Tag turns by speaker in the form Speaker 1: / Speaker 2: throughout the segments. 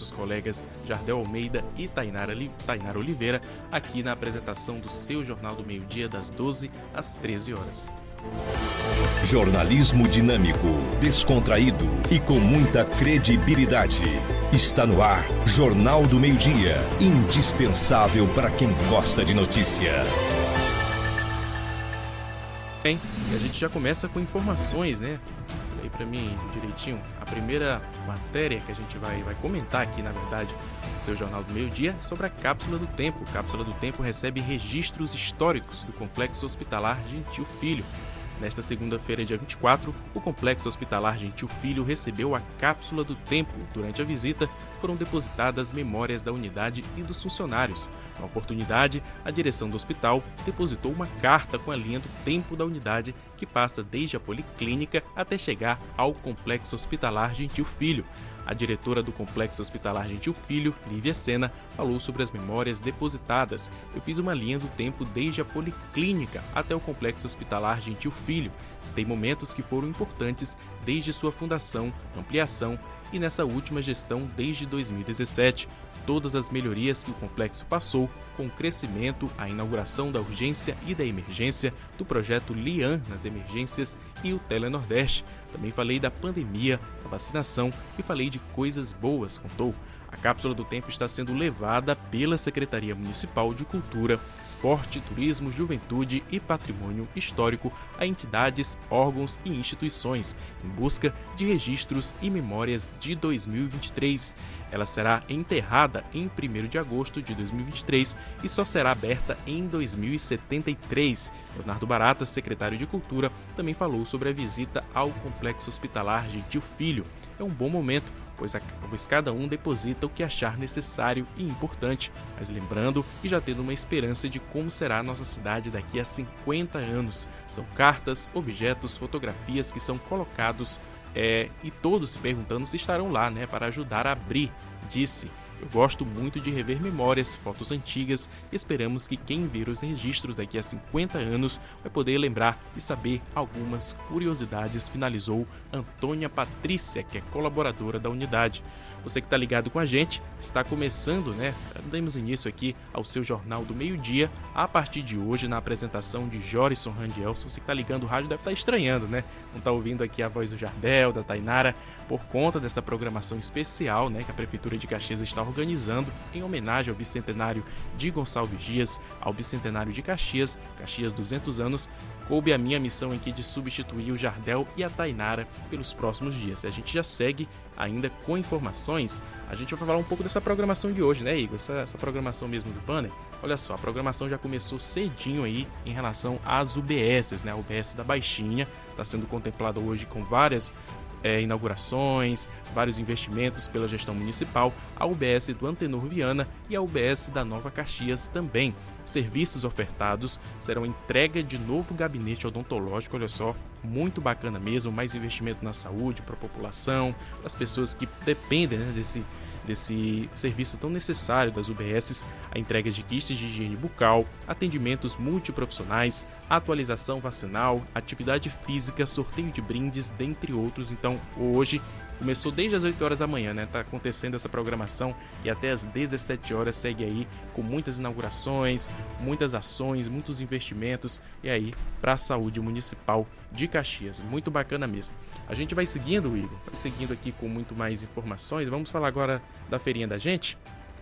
Speaker 1: os colegas Jardel Almeida e Tainara, Tainara Oliveira aqui na apresentação do seu Jornal do Meio-Dia das 12 às 13 horas.
Speaker 2: Jornalismo dinâmico, descontraído e com muita credibilidade. Está no ar Jornal do Meio-Dia, indispensável para quem gosta de notícia.
Speaker 1: Bem, a gente já começa com informações, né? Aí para mim direitinho, a primeira matéria que a gente vai, vai comentar aqui, na verdade, no seu Jornal do Meio-Dia, é sobre a Cápsula do Tempo. A Cápsula do Tempo recebe registros históricos do Complexo Hospitalar Gentil Filho, Nesta segunda-feira, dia 24, o Complexo Hospitalar Gentil Filho recebeu a Cápsula do Tempo. Durante a visita, foram depositadas memórias da unidade e dos funcionários. Na oportunidade, a direção do hospital depositou uma carta com a linha do tempo da unidade, que passa desde a policlínica até chegar ao Complexo Hospitalar Gentil Filho. A diretora do Complexo Hospitalar Gentil Filho, Lívia Sena, falou sobre as memórias depositadas. Eu fiz uma linha do tempo desde a policlínica até o Complexo Hospitalar Gentil Filho. Citei momentos que foram importantes desde sua fundação, ampliação e nessa última gestão desde 2017 todas as melhorias que o complexo passou, com o crescimento, a inauguração da urgência e da emergência, do projeto LIAN nas emergências e o Telenordeste. Também falei da pandemia, da vacinação e falei de coisas boas, contou. A cápsula do tempo está sendo levada pela Secretaria Municipal de Cultura, Esporte, Turismo, Juventude e Patrimônio Histórico a entidades, órgãos e instituições, em busca de registros e memórias de 2023. Ela será enterrada em 1 de agosto de 2023 e só será aberta em 2073. Leonardo Barata, secretário de Cultura, também falou sobre a visita ao Complexo Hospitalar Gentil Filho. É um bom momento pois, a, pois cada um deposita o que achar necessário e importante, mas lembrando e já tendo uma esperança de como será a nossa cidade daqui a 50 anos. São cartas, objetos, fotografias que são colocados é, e todos se perguntando se estarão lá né, para ajudar a abrir, disse. Eu gosto muito de rever memórias, fotos antigas e esperamos que quem ver os registros daqui a 50 anos vai poder lembrar e saber algumas curiosidades, finalizou Antônia Patrícia, que é colaboradora da unidade. Você que está ligado com a gente, está começando, né? Damos início aqui ao seu Jornal do Meio-Dia, a partir de hoje, na apresentação de Jorison Randielson. Você que está ligando o rádio deve estar tá estranhando, né? Não está ouvindo aqui a voz do Jardel, da Tainara, por conta dessa programação especial, né? Que a Prefeitura de Caxias está organizando em homenagem ao bicentenário de Gonçalves Dias, ao bicentenário de Caxias, Caxias 200 anos, coube a minha missão aqui de substituir o Jardel e a Tainara pelos próximos dias. A gente já segue ainda com informações. A gente vai falar um pouco dessa programação de hoje, né, Igor? Essa, essa programação mesmo do banner. Olha só, a programação já começou cedinho aí em relação às UBSs, né? A UBS da Baixinha está sendo contemplada hoje com várias é, inaugurações, vários investimentos pela gestão municipal, a UBS do Antenor Viana e a UBS da Nova Caxias também. Serviços ofertados serão entrega de novo gabinete odontológico, olha só, muito bacana mesmo, mais investimento na saúde para a população, para as pessoas que dependem né, desse desse serviço tão necessário das UBSs, a entrega de kits de higiene bucal, atendimentos multiprofissionais, atualização vacinal, atividade física, sorteio de brindes, dentre outros. Então, hoje Começou desde as 8 horas da manhã, né? Tá acontecendo essa programação e até as 17 horas segue aí com muitas inaugurações, muitas ações, muitos investimentos e aí para a saúde municipal de Caxias. Muito bacana mesmo. A gente vai seguindo, Igor, vai seguindo aqui com muito mais informações. Vamos falar agora da feirinha da gente.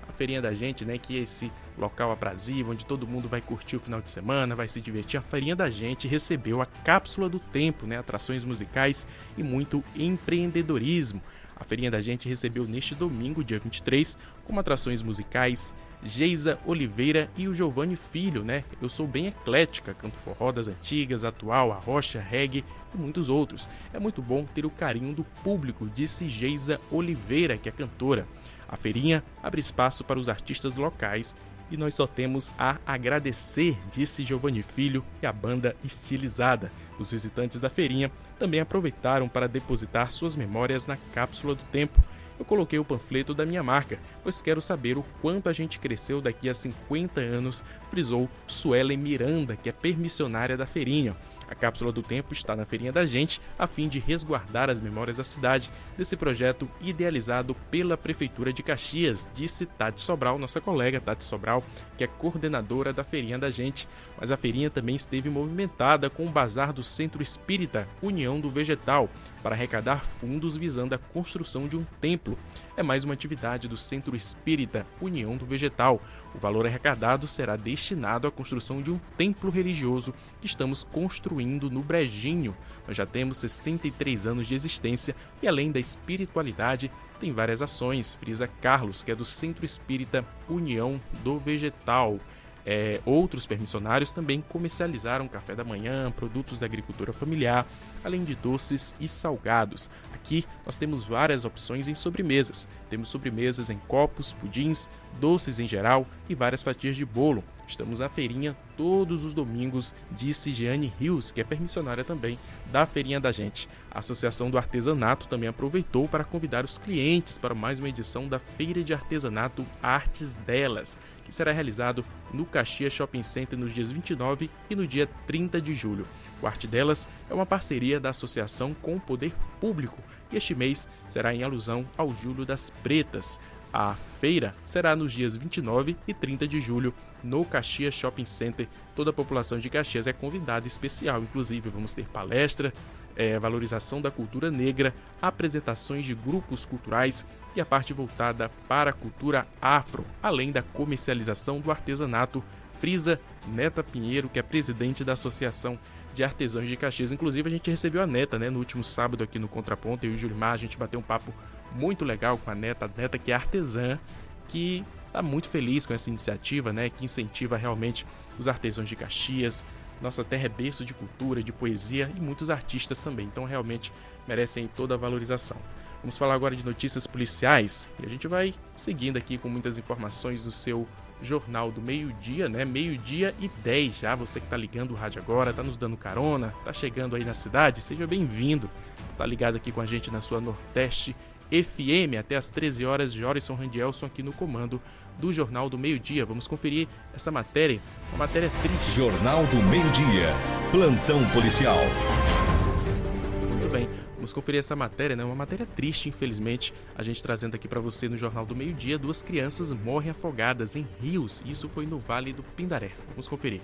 Speaker 1: A feirinha da gente, né, que é esse local aprazível, onde todo mundo vai curtir o final de semana, vai se divertir. A Feirinha da Gente recebeu a Cápsula do Tempo, né? atrações musicais e muito empreendedorismo. A Feirinha da Gente recebeu neste domingo, dia 23, como atrações musicais Geisa Oliveira e o Giovanni Filho, né? Eu sou bem eclética, canto forró das antigas, atual, arrocha, reggae e muitos outros. É muito bom ter o carinho do público, disse Geisa Oliveira, que é cantora. A feirinha abre espaço para os artistas locais e nós só temos a agradecer, disse Giovanni Filho e a banda estilizada. Os visitantes da feirinha também aproveitaram para depositar suas memórias na cápsula do tempo. Eu coloquei o panfleto da minha marca, pois quero saber o quanto a gente cresceu daqui a 50 anos, frisou Suelen Miranda, que é permissionária da feirinha. A cápsula do tempo está na feirinha da gente a fim de resguardar as memórias da cidade desse projeto idealizado pela Prefeitura de Caxias, disse Tati Sobral, nossa colega Tati Sobral, que é coordenadora da feirinha da gente. Mas a feirinha também esteve movimentada com o bazar do Centro Espírita União do Vegetal para arrecadar fundos visando a construção de um templo. É mais uma atividade do Centro Espírita União do Vegetal. O valor arrecadado será destinado à construção de um templo religioso que estamos construindo no Brejinho. Nós já temos 63 anos de existência e, além da espiritualidade, tem várias ações, frisa Carlos, que é do Centro Espírita União do Vegetal. É, outros permissionários também comercializaram café da manhã, produtos da agricultura familiar, além de doces e salgados. Aqui nós temos várias opções em sobremesas. Temos sobremesas em copos, pudins, doces em geral e várias fatias de bolo. Estamos na feirinha todos os domingos, disse Jeane Rios, que é permissionária também da feirinha da gente. A Associação do Artesanato também aproveitou para convidar os clientes para mais uma edição da Feira de Artesanato Artes Delas, que será realizado no Caxias Shopping Center nos dias 29 e no dia 30 de julho. O Arte Delas é uma parceria da associação com o poder público e este mês será em alusão ao Julho das Pretas. A feira será nos dias 29 e 30 de julho no Caxias Shopping Center. Toda a população de Caxias é convidada especial, inclusive vamos ter palestra, é, valorização da cultura negra, apresentações de grupos culturais e a parte voltada para a cultura afro, além da comercialização do artesanato. Frisa Neta Pinheiro, que é presidente da Associação de Artesãos de Caxias. Inclusive, a gente recebeu a Neta né, no último sábado aqui no Contraponto. Eu e o Julimar, a gente bateu um papo muito legal com a Neta, a Neta que é artesã, que está muito feliz com essa iniciativa, né, que incentiva realmente os artesãos de Caxias. Nossa terra é berço de cultura, de poesia e muitos artistas também, então realmente merecem toda a valorização. Vamos falar agora de notícias policiais e a gente vai seguindo aqui com muitas informações do seu Jornal do Meio-Dia, né? Meio-dia e 10 já. Você que está ligando o rádio agora, está nos dando carona, está chegando aí na cidade, seja bem-vindo. Está ligado aqui com a gente na sua Nordeste FM até as 13 horas. Jorison Randielson aqui no comando do Jornal do Meio-Dia. Vamos conferir essa matéria, uma matéria triste.
Speaker 2: Jornal do Meio-Dia, plantão policial.
Speaker 1: Muito bem. Vamos conferir essa matéria, né? Uma matéria triste, infelizmente. A gente trazendo aqui para você no Jornal do Meio-Dia, duas crianças morrem afogadas em rios. Isso foi no Vale do Pindaré. Vamos conferir.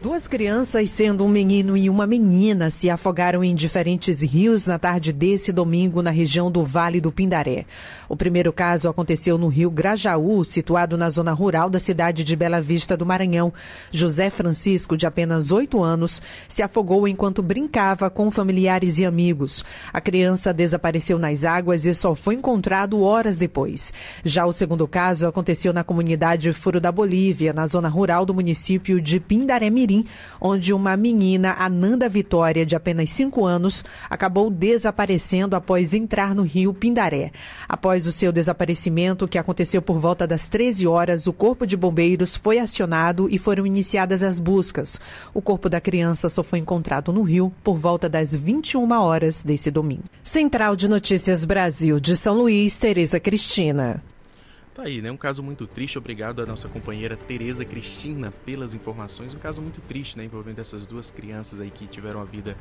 Speaker 3: Duas crianças, sendo um menino e uma menina, se afogaram em diferentes rios na tarde desse domingo na região do Vale do Pindaré. O primeiro caso aconteceu no rio Grajaú, situado na zona rural da cidade de Bela Vista do Maranhão. José Francisco, de apenas oito anos, se afogou enquanto brincava com familiares e amigos. A criança desapareceu nas águas e só foi encontrado horas depois. Já o segundo caso aconteceu na comunidade Furo da Bolívia, na zona rural do município de Pindaré Mirim onde uma menina, Ananda Vitória, de apenas 5 anos, acabou desaparecendo após entrar no rio Pindaré. Após o seu desaparecimento, que aconteceu por volta das 13 horas, o Corpo de Bombeiros foi acionado e foram iniciadas as buscas. O corpo da criança só foi encontrado no rio por volta das 21 horas desse domingo. Central de Notícias Brasil, de São Luís, Tereza Cristina.
Speaker 1: Tá aí, né? Um caso muito triste. Obrigado à nossa companheira Tereza Cristina pelas informações. Um caso muito triste, né? Envolvendo essas duas crianças aí que tiveram a vida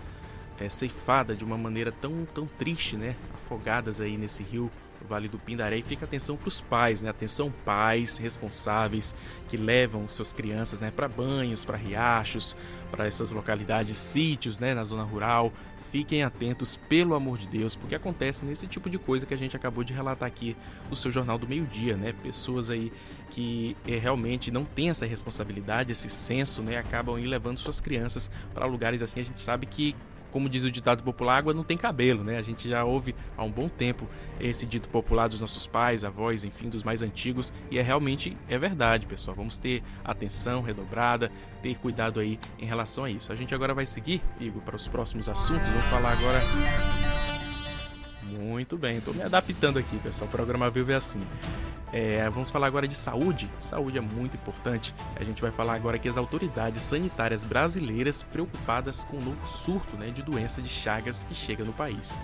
Speaker 1: é, ceifada de uma maneira tão, tão triste, né? Afogadas aí nesse rio Vale do Pindaré. E fica atenção para os pais, né? Atenção pais responsáveis que levam suas crianças, né? Para banhos, para riachos, para essas localidades, sítios, né? Na zona rural. Fiquem atentos, pelo amor de Deus, porque acontece nesse tipo de coisa que a gente acabou de relatar aqui no seu Jornal do Meio-Dia, né? Pessoas aí que é, realmente não têm essa responsabilidade, esse senso, né? Acabam ir levando suas crianças para lugares assim. A gente sabe que como diz o ditado popular, água não tem cabelo, né? A gente já ouve há um bom tempo esse dito popular dos nossos pais, avós, enfim, dos mais antigos, e é realmente é verdade, pessoal. Vamos ter atenção redobrada, ter cuidado aí em relação a isso. A gente agora vai seguir, Igor, para os próximos assuntos. Vamos falar agora muito bem, estou me adaptando aqui, pessoal. O programa Vivo é assim. É, vamos falar agora de saúde. Saúde é muito importante. A gente vai falar agora que as autoridades sanitárias brasileiras preocupadas com o novo surto né, de doença de Chagas que chega no país.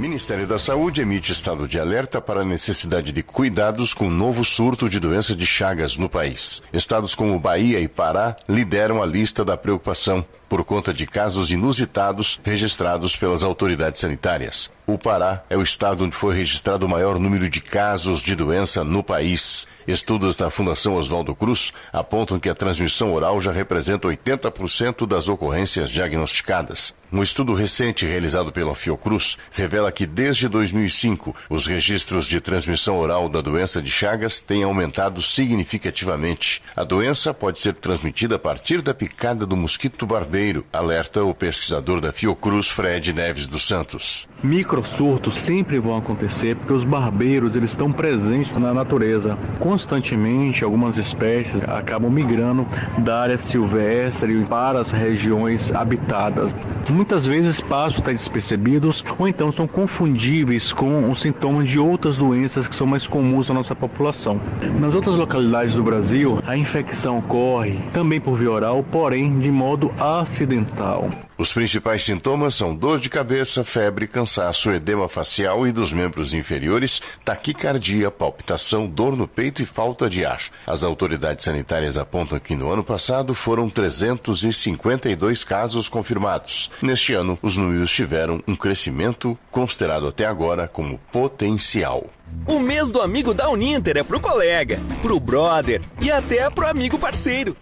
Speaker 4: Ministério da Saúde emite estado de alerta para a necessidade de cuidados com o novo surto de doença de Chagas no país. Estados como Bahia e Pará lideram a lista da preocupação. por conta de casos inusitados registrados pelas autoridades sanitárias. O Pará é o estado onde foi registrado o maior número de casos de doença no país. Estudos da Fundação Oswaldo Cruz apontam que a transmissão oral já representa 80% das ocorrências diagnosticadas. Um estudo recente realizado pela Fiocruz revela que desde 2005 os registros de transmissão oral da doença de Chagas têm aumentado significativamente. A doença pode ser transmitida a partir da picada do mosquito barbeiro, alerta o pesquisador da Fiocruz Fred Neves dos Santos.
Speaker 5: Microsurtos sempre vão acontecer porque os barbeiros eles estão presentes na natureza. Constantemente algumas espécies acabam migrando da área silvestre para as regiões habitadas muitas vezes passam despercebidos ou então são confundíveis com os sintomas de outras doenças que são mais comuns na nossa população. Nas outras localidades do Brasil, a infecção ocorre também por via oral, porém de modo acidental.
Speaker 4: Os principais sintomas são dor de cabeça, febre, cansaço, edema facial e dos membros inferiores, taquicardia, palpitação, dor no peito e falta de ar. As autoridades sanitárias apontam que no ano passado foram 352 casos confirmados. Neste ano, os números tiveram um crescimento considerado até agora como potencial.
Speaker 6: O mês do amigo da Uninter é pro colega, pro brother e até pro amigo parceiro.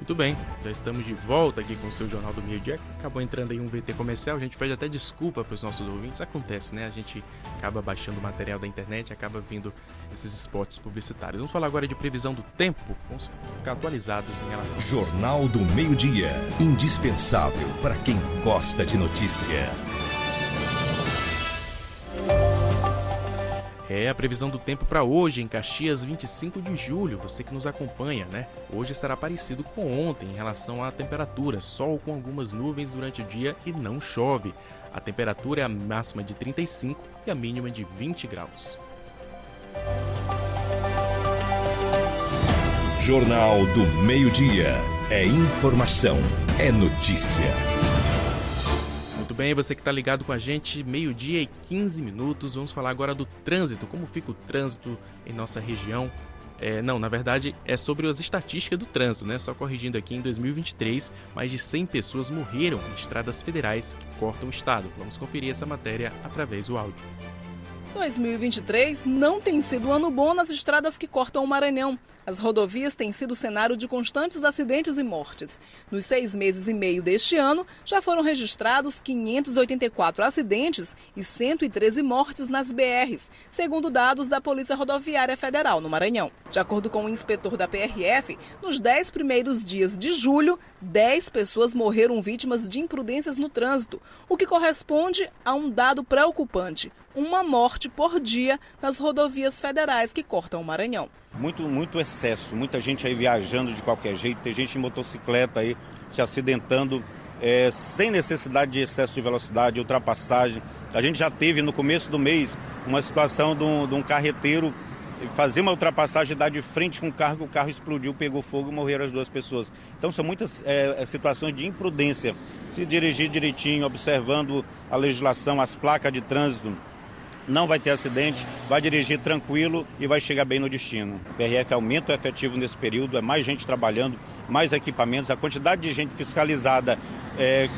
Speaker 1: Muito bem, já estamos de volta aqui com o seu Jornal do Meio Dia. Acabou entrando aí um VT comercial, a gente pede até desculpa para os nossos ouvintes. Acontece, né? A gente acaba baixando material da internet, acaba vindo esses spots publicitários. Vamos falar agora de previsão do tempo. Vamos ficar atualizados em relação
Speaker 2: Jornal do Meio Dia, indispensável para quem gosta de notícia.
Speaker 1: É a previsão do tempo para hoje em Caxias, 25 de julho. Você que nos acompanha, né? Hoje será parecido com ontem em relação à temperatura. Sol com algumas nuvens durante o dia e não chove. A temperatura é a máxima de 35 e a mínima de 20 graus.
Speaker 2: Jornal do Meio-Dia. É informação, é notícia
Speaker 1: bem? Você que está ligado com a gente, meio-dia e 15 minutos. Vamos falar agora do trânsito, como fica o trânsito em nossa região. É, não, na verdade é sobre as estatísticas do trânsito, né? Só corrigindo aqui, em 2023, mais de 100 pessoas morreram em estradas federais que cortam o estado. Vamos conferir essa matéria através do áudio.
Speaker 7: 2023 não tem sido um ano bom nas estradas que cortam o Maranhão. As rodovias têm sido cenário de constantes acidentes e mortes. Nos seis meses e meio deste ano, já foram registrados 584 acidentes e 113 mortes nas BRs, segundo dados da Polícia Rodoviária Federal no Maranhão. De acordo com o inspetor da PRF, nos dez primeiros dias de julho, 10 pessoas morreram vítimas de imprudências no trânsito, o que corresponde a um dado preocupante uma morte por dia nas rodovias federais que cortam o Maranhão.
Speaker 8: Muito, muito excesso, muita gente aí viajando de qualquer jeito, tem gente em motocicleta aí se acidentando é, sem necessidade de excesso de velocidade, ultrapassagem. A gente já teve no começo do mês uma situação de um, de um carreteiro fazer uma ultrapassagem, dar de frente com o carro, o carro explodiu, pegou fogo e morreram as duas pessoas. Então são muitas é, situações de imprudência. Se dirigir direitinho, observando a legislação, as placas de trânsito, não vai ter acidente, vai dirigir tranquilo e vai chegar bem no destino. O PRF aumenta o efetivo nesse período, é mais gente trabalhando, mais equipamentos, a quantidade de gente fiscalizada é,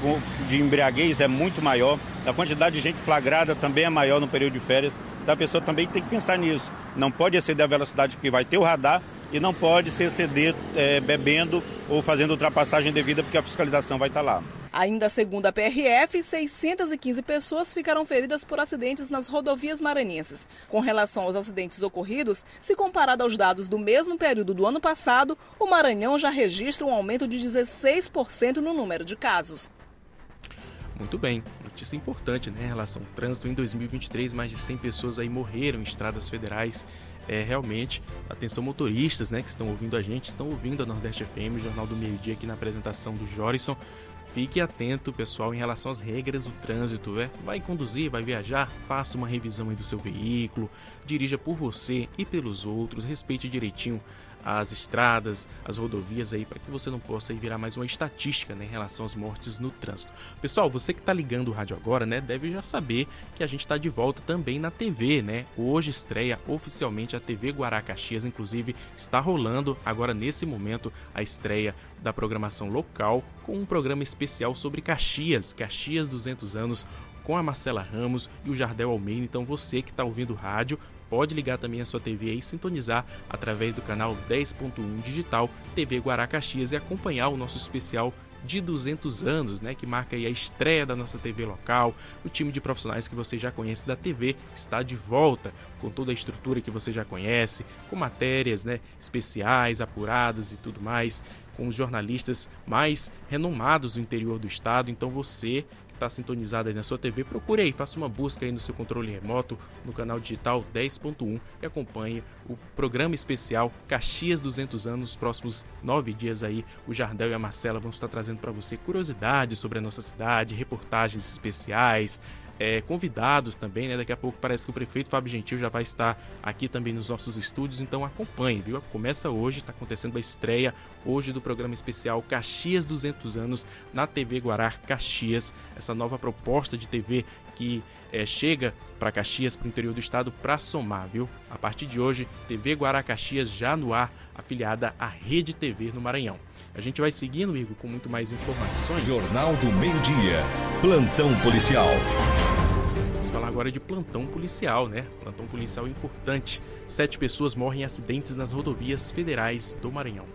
Speaker 8: de embriaguez é muito maior, a quantidade de gente flagrada também é maior no período de férias, então a pessoa também tem que pensar nisso. Não pode exceder a velocidade porque vai ter o radar e não pode se exceder é, bebendo ou fazendo ultrapassagem devida porque a fiscalização vai estar lá.
Speaker 7: Ainda segundo a PRF, 615 pessoas ficaram feridas por acidentes nas rodovias maranhenses. Com relação aos acidentes ocorridos, se comparado aos dados do mesmo período do ano passado, o Maranhão já registra um aumento de 16% no número de casos.
Speaker 1: Muito bem, notícia importante né, em relação ao trânsito. Em 2023, mais de 100 pessoas aí morreram em estradas federais. É realmente, atenção motoristas né, que estão ouvindo a gente, estão ouvindo a Nordeste FM, o Jornal do Meio Dia aqui na apresentação do Jorison. Fique atento, pessoal, em relação às regras do trânsito. Né? Vai conduzir, vai viajar, faça uma revisão do seu veículo, dirija por você e pelos outros, respeite direitinho as estradas, as rodovias aí, para que você não possa virar mais uma estatística né, em relação às mortes no trânsito. Pessoal, você que está ligando o rádio agora, né, deve já saber que a gente está de volta também na TV, né? Hoje estreia oficialmente a TV Guará Caxias, inclusive está rolando agora nesse momento a estreia da programação local com um programa especial sobre Caxias, Caxias 200 anos, com a Marcela Ramos e o Jardel Almeida. Então você que está ouvindo o rádio pode ligar também a sua TV e sintonizar através do canal 10.1 digital TV Guará Caxias e acompanhar o nosso especial de 200 anos, né, que marca a estreia da nossa TV local. O time de profissionais que você já conhece da TV está de volta, com toda a estrutura que você já conhece, com matérias, né, especiais, apuradas e tudo mais, com os jornalistas mais renomados do interior do estado. Então você está sintonizado aí na sua TV, procure aí, faça uma busca aí no seu controle remoto, no canal digital 10.1 e acompanhe o programa especial Caxias 200 anos. Nos próximos nove dias aí, o Jardel e a Marcela vão estar trazendo para você curiosidades sobre a nossa cidade, reportagens especiais, é, convidados também, né? Daqui a pouco parece que o prefeito Fábio Gentil já vai estar aqui também nos nossos estúdios, então acompanhe, viu? Começa hoje, está acontecendo a estreia hoje do programa especial Caxias 200 anos na TV Guará Caxias, essa nova proposta de TV que é, chega para Caxias, para o interior do estado, para somar, viu? A partir de hoje, TV Guará Caxias já no ar, afiliada à Rede TV no Maranhão. A gente vai seguindo, Igor, com muito mais informações.
Speaker 2: Jornal do Meio-Dia. Plantão Policial.
Speaker 1: Falar agora de plantão policial, né? Plantão policial importante. Sete pessoas morrem em acidentes nas rodovias federais do Maranhão.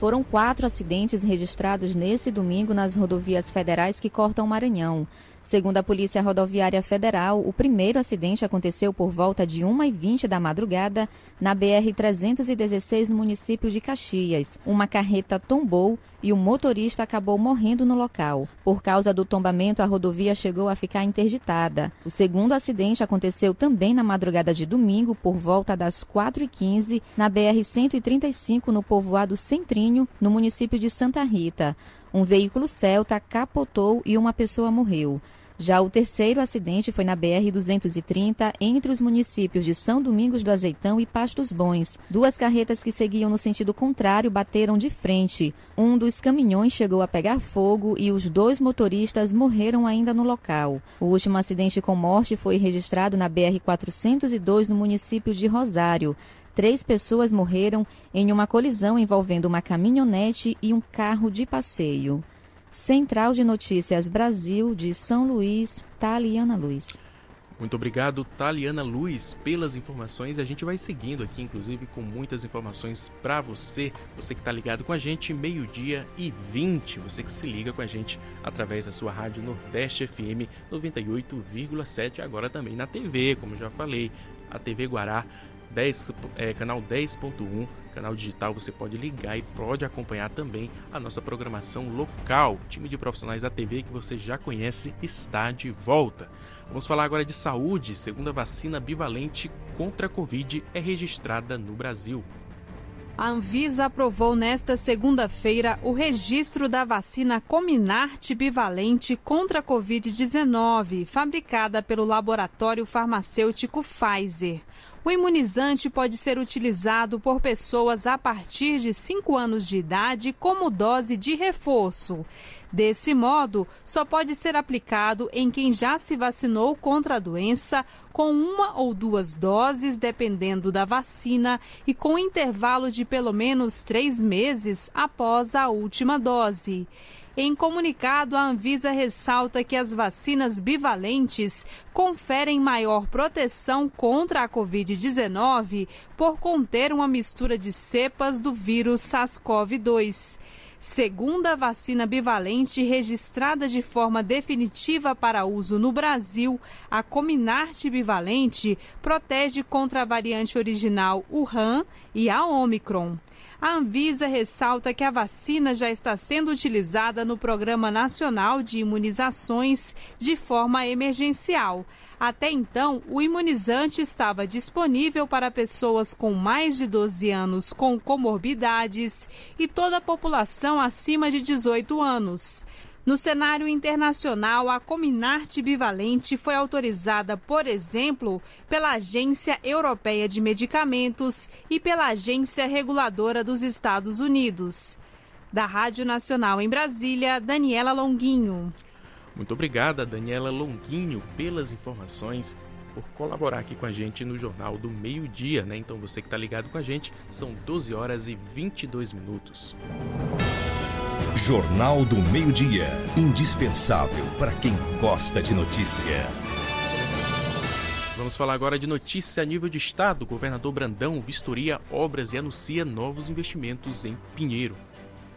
Speaker 9: Foram quatro acidentes registrados nesse domingo nas rodovias federais que cortam o Maranhão. Segundo a Polícia Rodoviária Federal, o primeiro acidente aconteceu por volta de 1h20 da madrugada na BR-316, no município de Caxias. Uma carreta tombou e o motorista acabou morrendo no local. Por causa do tombamento, a rodovia chegou a ficar interditada. O segundo acidente aconteceu também na madrugada de domingo, por volta das 4h15, na BR-135, no povoado Centrinho, no município de Santa Rita. Um veículo Celta capotou e uma pessoa morreu. Já o terceiro acidente foi na BR-230, entre os municípios de São Domingos do Azeitão e Pastos Bons. Duas carretas que seguiam no sentido contrário bateram de frente. Um dos caminhões chegou a pegar fogo e os dois motoristas morreram ainda no local. O último acidente com morte foi registrado na BR-402, no município de Rosário. Três pessoas morreram em uma colisão envolvendo uma caminhonete e um carro de passeio. Central de Notícias Brasil de São Luís, Taliana Luiz.
Speaker 1: Muito obrigado, Taliana Luiz, pelas informações. A gente vai seguindo aqui, inclusive, com muitas informações para você. Você que está ligado com a gente, meio-dia e 20. Você que se liga com a gente através da sua rádio Nordeste FM 98,7. Agora também na TV, como já falei, a TV Guará 10, é, canal 10.1, canal digital, você pode ligar e pode acompanhar também a nossa programação local. O time de profissionais da TV que você já conhece está de volta. Vamos falar agora de saúde. Segunda vacina bivalente contra a Covid é registrada no Brasil.
Speaker 10: A Anvisa aprovou nesta segunda-feira o registro da vacina Cominart bivalente contra a Covid-19, fabricada pelo laboratório farmacêutico Pfizer. O imunizante pode ser utilizado por pessoas a partir de 5 anos de idade como dose de reforço. Desse modo, só pode ser aplicado em quem já se vacinou contra a doença com uma ou duas doses, dependendo da vacina, e com intervalo de pelo menos três meses após a última dose. Em comunicado, a Anvisa ressalta que as vacinas bivalentes conferem maior proteção contra a Covid-19 por conter uma mistura de cepas do vírus SARS-CoV-2. Segunda vacina bivalente registrada de forma definitiva para uso no Brasil, a Cominart bivalente protege contra a variante original Wuhan e a Omicron. A Anvisa ressalta que a vacina já está sendo utilizada no Programa Nacional de Imunizações de forma emergencial. Até então, o imunizante estava disponível para pessoas com mais de 12 anos com comorbidades e toda a população acima de 18 anos. No cenário internacional, a Cominarte bivalente foi autorizada, por exemplo, pela Agência Europeia de Medicamentos e pela Agência Reguladora dos Estados Unidos. Da Rádio Nacional em Brasília, Daniela Longuinho.
Speaker 1: Muito obrigada, Daniela Longuinho, pelas informações, por colaborar aqui com a gente no Jornal do Meio Dia, né? Então você que está ligado com a gente, são 12 horas e 22 minutos.
Speaker 2: Jornal do Meio-Dia. Indispensável para quem gosta de notícia.
Speaker 1: Vamos falar agora de notícia a nível de estado. O governador Brandão vistoria obras e anuncia novos investimentos em Pinheiro.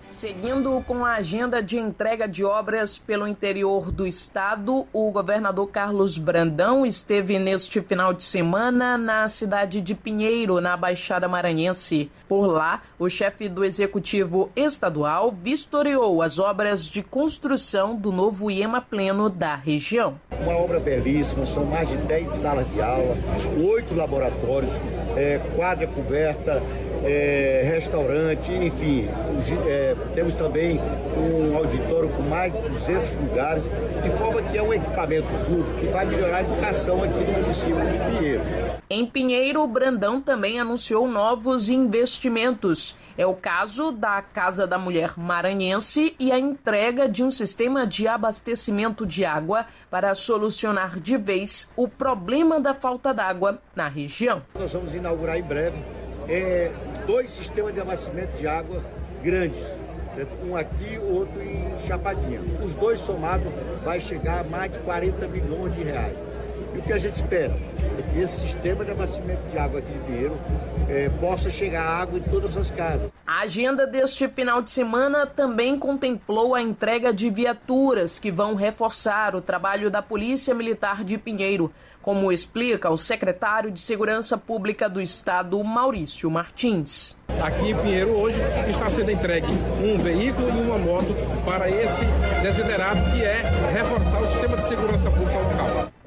Speaker 11: Seguindo com a agenda de entrega de obras pelo interior do estado, o governador Carlos Brandão esteve neste final de semana na cidade de Pinheiro, na Baixada Maranhense. Por lá, o chefe do executivo estadual vistoriou as obras de construção do novo IEMA Pleno da região.
Speaker 12: Uma obra belíssima, são mais de 10 salas de aula, oito laboratórios, é, quadra coberta, é, restaurante, enfim. É, temos também um auditório com mais de 200 lugares, de forma que é um equipamento público que vai melhorar a educação aqui no município de Pinheiro.
Speaker 11: Em Pinheiro, o Brandão também anunciou novos investimentos. É o caso da Casa da Mulher Maranhense e a entrega de um sistema de abastecimento de água para solucionar de vez o problema da falta d'água na região.
Speaker 12: Nós vamos inaugurar em breve é, dois sistemas de abastecimento de água grandes. Né? Um aqui, outro em Chapadinha. Os dois somados vai chegar a mais de 40 milhões de reais. E o que a gente espera é que esse sistema de abastecimento de água aqui de Pinheiro é, possa chegar água em todas as casas.
Speaker 11: A agenda deste final de semana também contemplou a entrega de viaturas que vão reforçar o trabalho da Polícia Militar de Pinheiro como explica o secretário de Segurança Pública do Estado, Maurício Martins.
Speaker 13: Aqui em Pinheiro, hoje, está sendo entregue um veículo e uma moto para esse desiderado, que é reforçar o sistema de segurança pública.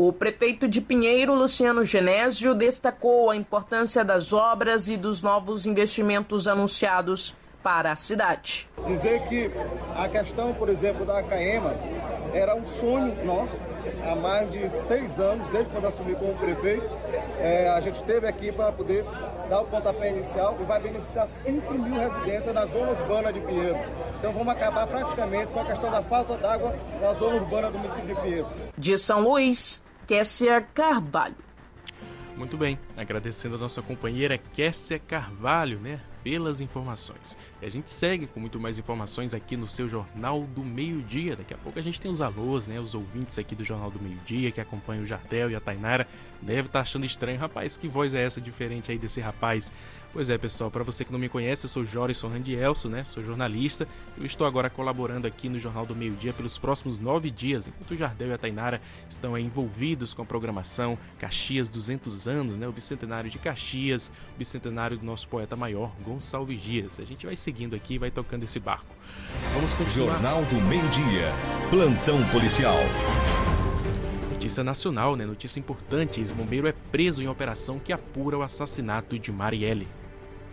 Speaker 11: O prefeito de Pinheiro, Luciano Genésio, destacou a importância das obras e dos novos investimentos anunciados para a cidade.
Speaker 14: Dizer que a questão, por exemplo, da AKM era um sonho nosso há mais de seis anos, desde quando assumi como prefeito. É, a gente esteve aqui para poder dar o pontapé inicial e vai beneficiar 5 mil residências na zona urbana de Pinheiro. Então vamos acabar praticamente com a questão da falta d'água na zona urbana do município de Pinheiro.
Speaker 11: De São Luís, Kessia Carvalho.
Speaker 1: Muito bem, agradecendo a nossa companheira Kessia Carvalho, né? pelas informações. E a gente segue com muito mais informações aqui no seu Jornal do Meio-Dia. Daqui a pouco a gente tem os alôs, né? Os ouvintes aqui do Jornal do Meio-Dia que acompanham o Jardel e a Tainara. Deve estar tá achando estranho, rapaz, que voz é essa diferente aí desse rapaz? Pois é, pessoal, para você que não me conhece, eu sou Jorison Randielso, né? Sou jornalista. Eu estou agora colaborando aqui no Jornal do Meio-Dia pelos próximos nove dias, enquanto o Jardel e a Tainara estão envolvidos com a programação Caxias 200 anos, né? O bicentenário de Caxias, o bicentenário do nosso poeta maior, Gonçalves Dias. A gente vai seguindo aqui e vai tocando esse barco. Vamos continuar.
Speaker 2: Jornal do Meio-Dia, plantão policial.
Speaker 1: Notícia nacional, né? Notícia importante: ex-bombeiro é preso em operação que apura o assassinato de Marielle.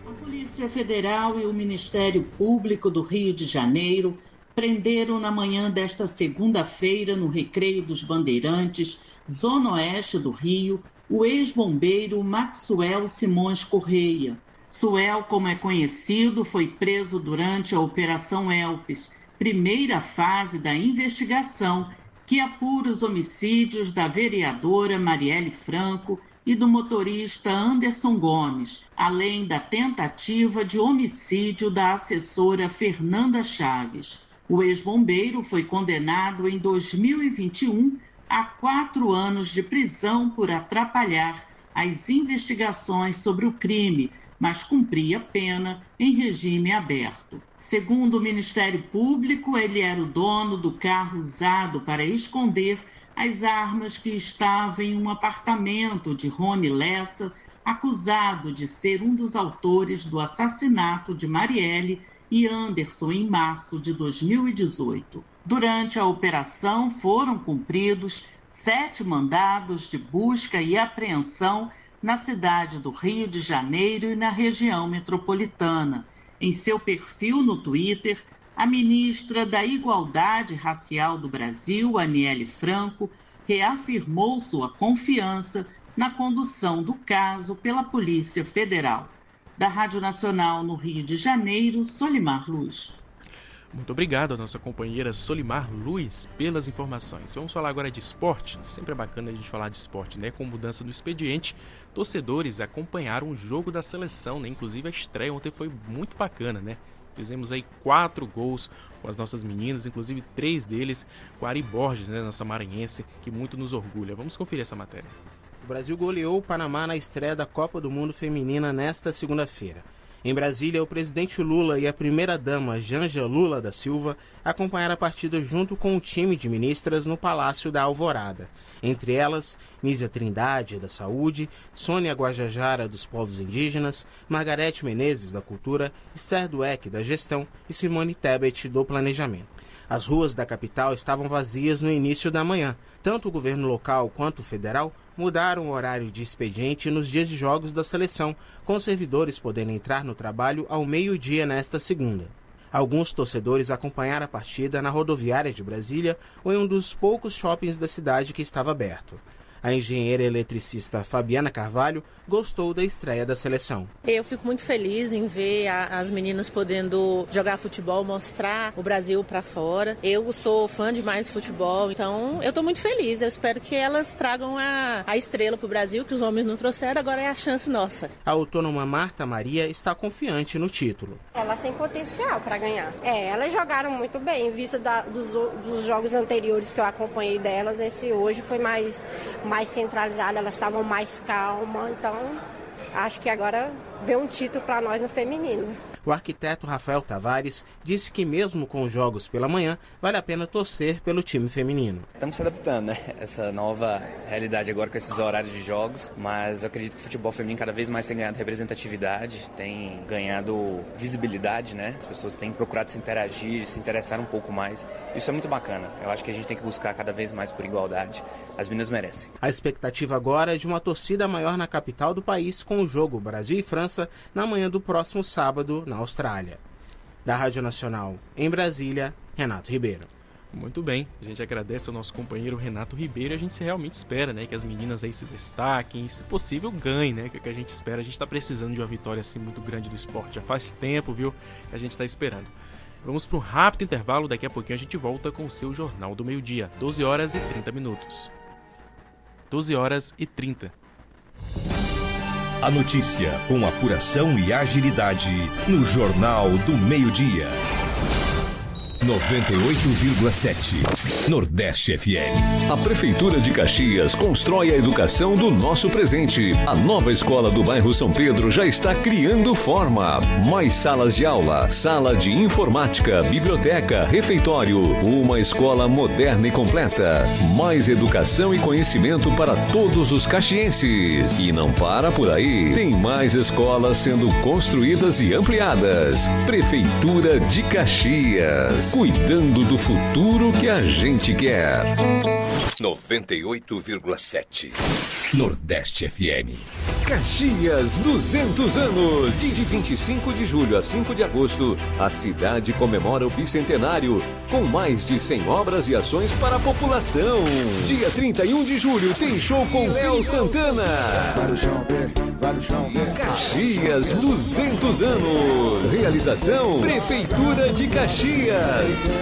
Speaker 15: A Polícia Federal e o Ministério Público do Rio de Janeiro prenderam na manhã desta segunda-feira, no Recreio dos Bandeirantes, zona oeste do Rio, o ex-bombeiro Maxwell Simões Correia. Suel, como é conhecido, foi preso durante a Operação Elpes, primeira fase da investigação que apura os homicídios da vereadora Marielle Franco e do motorista Anderson Gomes, além da tentativa de homicídio da assessora Fernanda Chaves. O ex-bombeiro foi condenado em 2021 a quatro anos de prisão por atrapalhar as investigações sobre o crime mas cumpria pena em regime aberto. Segundo o Ministério Público, ele era o dono do carro usado para esconder as armas que estavam em um apartamento de Rony Lessa, acusado de ser um dos autores do assassinato de Marielle e Anderson em março de 2018. Durante a operação foram cumpridos sete mandados de busca e apreensão na cidade do Rio de Janeiro e na região metropolitana. Em seu perfil no Twitter, a ministra da Igualdade Racial do Brasil, Aniele Franco, reafirmou sua confiança na condução do caso pela Polícia Federal. Da Rádio Nacional no Rio de Janeiro, Solimar Luz.
Speaker 1: Muito obrigado à nossa companheira Solimar Luiz pelas informações. Vamos falar agora de esporte. Sempre é bacana a gente falar de esporte, né? Com mudança no expediente, torcedores acompanharam o jogo da seleção, né? Inclusive a estreia ontem foi muito bacana, né? Fizemos aí quatro gols com as nossas meninas, inclusive três deles com a Ari Borges, né, nossa maranhense, que muito nos orgulha. Vamos conferir essa matéria.
Speaker 16: O Brasil goleou o Panamá na estreia da Copa do Mundo Feminina nesta segunda-feira. Em Brasília, o presidente Lula e a primeira-dama Janja Lula da Silva acompanharam a partida junto com o time de ministras no Palácio da Alvorada. Entre elas, Nízia Trindade, da Saúde, Sônia Guajajara, dos Povos Indígenas, Margarete Menezes, da Cultura, Esther Dueck, da Gestão e Simone Tebet, do Planejamento. As ruas da capital estavam vazias no início da manhã. Tanto o governo local quanto o federal mudaram o horário de expediente nos dias de jogos da seleção, com servidores podendo entrar no trabalho ao meio-dia nesta segunda. Alguns torcedores acompanharam a partida na rodoviária de Brasília ou em um dos poucos shoppings da cidade que estava aberto. A engenheira eletricista Fabiana Carvalho gostou da estreia da seleção.
Speaker 17: Eu fico muito feliz em ver a, as meninas podendo jogar futebol, mostrar o Brasil para fora. Eu sou fã demais de futebol, então eu estou muito feliz. Eu espero que elas tragam a, a estrela para o Brasil, que os homens não trouxeram, agora é a chance nossa.
Speaker 16: A autônoma Marta Maria está confiante no título.
Speaker 18: Elas têm potencial para ganhar. É, elas jogaram muito bem, em vista da, dos, dos jogos anteriores que eu acompanhei delas. Esse hoje foi mais mais centralizada, elas estavam mais calmas, então acho que agora vê um título para nós no feminino.
Speaker 16: O arquiteto Rafael Tavares disse que mesmo com os jogos pela manhã, vale a pena torcer pelo time feminino.
Speaker 19: Estamos se adaptando, né? Essa nova realidade agora com esses horários de jogos, mas eu acredito que o futebol feminino cada vez mais tem ganhado representatividade, tem ganhado visibilidade, né? As pessoas têm procurado se interagir, se interessar um pouco mais. Isso é muito bacana. Eu acho que a gente tem que buscar cada vez mais por igualdade. As meninas merecem.
Speaker 16: A expectativa agora é de uma torcida maior na capital do país com o jogo Brasil e França na manhã do próximo sábado na Austrália. Da Rádio Nacional, em Brasília, Renato Ribeiro.
Speaker 1: Muito bem, a gente agradece ao nosso companheiro Renato Ribeiro e a gente realmente espera né, que as meninas aí se destaquem e, se possível, ganhem, né? Que é o que a gente espera. A gente está precisando de uma vitória assim muito grande do esporte. Já faz tempo, viu, que a gente está esperando. Vamos para um rápido intervalo, daqui a pouquinho a gente volta com o seu Jornal do Meio-Dia, 12 horas e 30 minutos. 12 horas e 30.
Speaker 2: A notícia com apuração e agilidade no Jornal do Meio-Dia. 98,7 Nordeste FM.
Speaker 20: A Prefeitura de Caxias constrói a educação do nosso presente. A nova escola do bairro São Pedro já está criando forma. Mais salas de aula, sala de informática, biblioteca, refeitório. Uma escola moderna e completa. Mais educação e conhecimento para todos os caxienses. E não para por aí. Tem mais escolas sendo construídas e ampliadas. Prefeitura de Caxias cuidando do futuro que a gente quer.
Speaker 2: 98,7 Nordeste FM.
Speaker 20: Caxias 200 anos. De 25 de julho a 5 de agosto, a cidade comemora o bicentenário com mais de 100 obras e ações para a população. Dia 31 de julho tem show com Léo Santana. Caxias 200 anos. Realização Prefeitura de Caxias.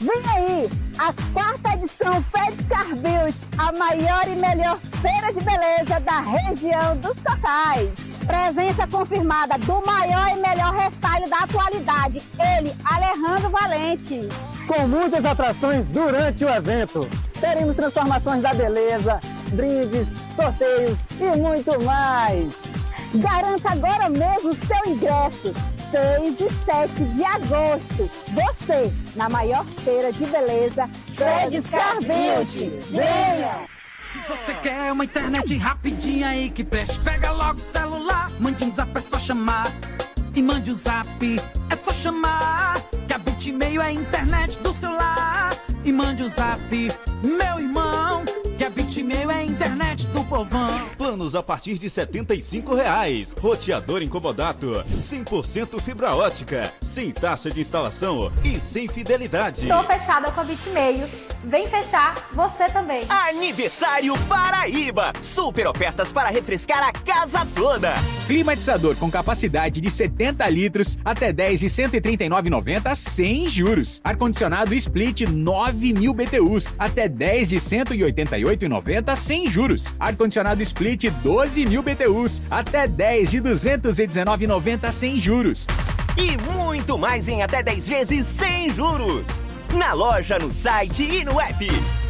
Speaker 21: Vem aí, a quarta edição Fedscar Beauty, a maior e melhor feira de beleza da região dos Cocais. Presença confirmada do maior e melhor restyle da atualidade, ele, Alejandro Valente.
Speaker 22: Com muitas atrações durante o evento. Teremos transformações da beleza, brindes, sorteios e muito mais.
Speaker 21: Garanta agora mesmo seu ingresso. 6 e 7 de agosto. Você, na maior feira de beleza, Fedscar Beauty. Venha!
Speaker 23: Se você quer uma internet rapidinha aí que preste, pega logo o celular, mande um zap, é só chamar. E mande o um zap, é só chamar. Que a Bitmail é a internet do celular. E mande o um zap, meu irmão, Bitmail é a internet do povão.
Speaker 24: Planos a partir de 75 reais. Roteador incomodato, 100% fibra ótica, sem taxa de instalação e sem fidelidade.
Speaker 25: Tô fechada com a Bitmeio. Vem fechar você também.
Speaker 6: Aniversário Paraíba. Super ofertas para refrescar a casa toda.
Speaker 26: Climatizador com capacidade de 70 litros até 10 de 139,90 sem juros. Ar-condicionado Split 9 mil BTUs até 10 de 188,90 sem juros. Ar-condicionado Split 12 mil BTUs até 10 de 219,90 sem juros.
Speaker 6: E muito mais em até 10 vezes sem juros. Na loja, no site e no app.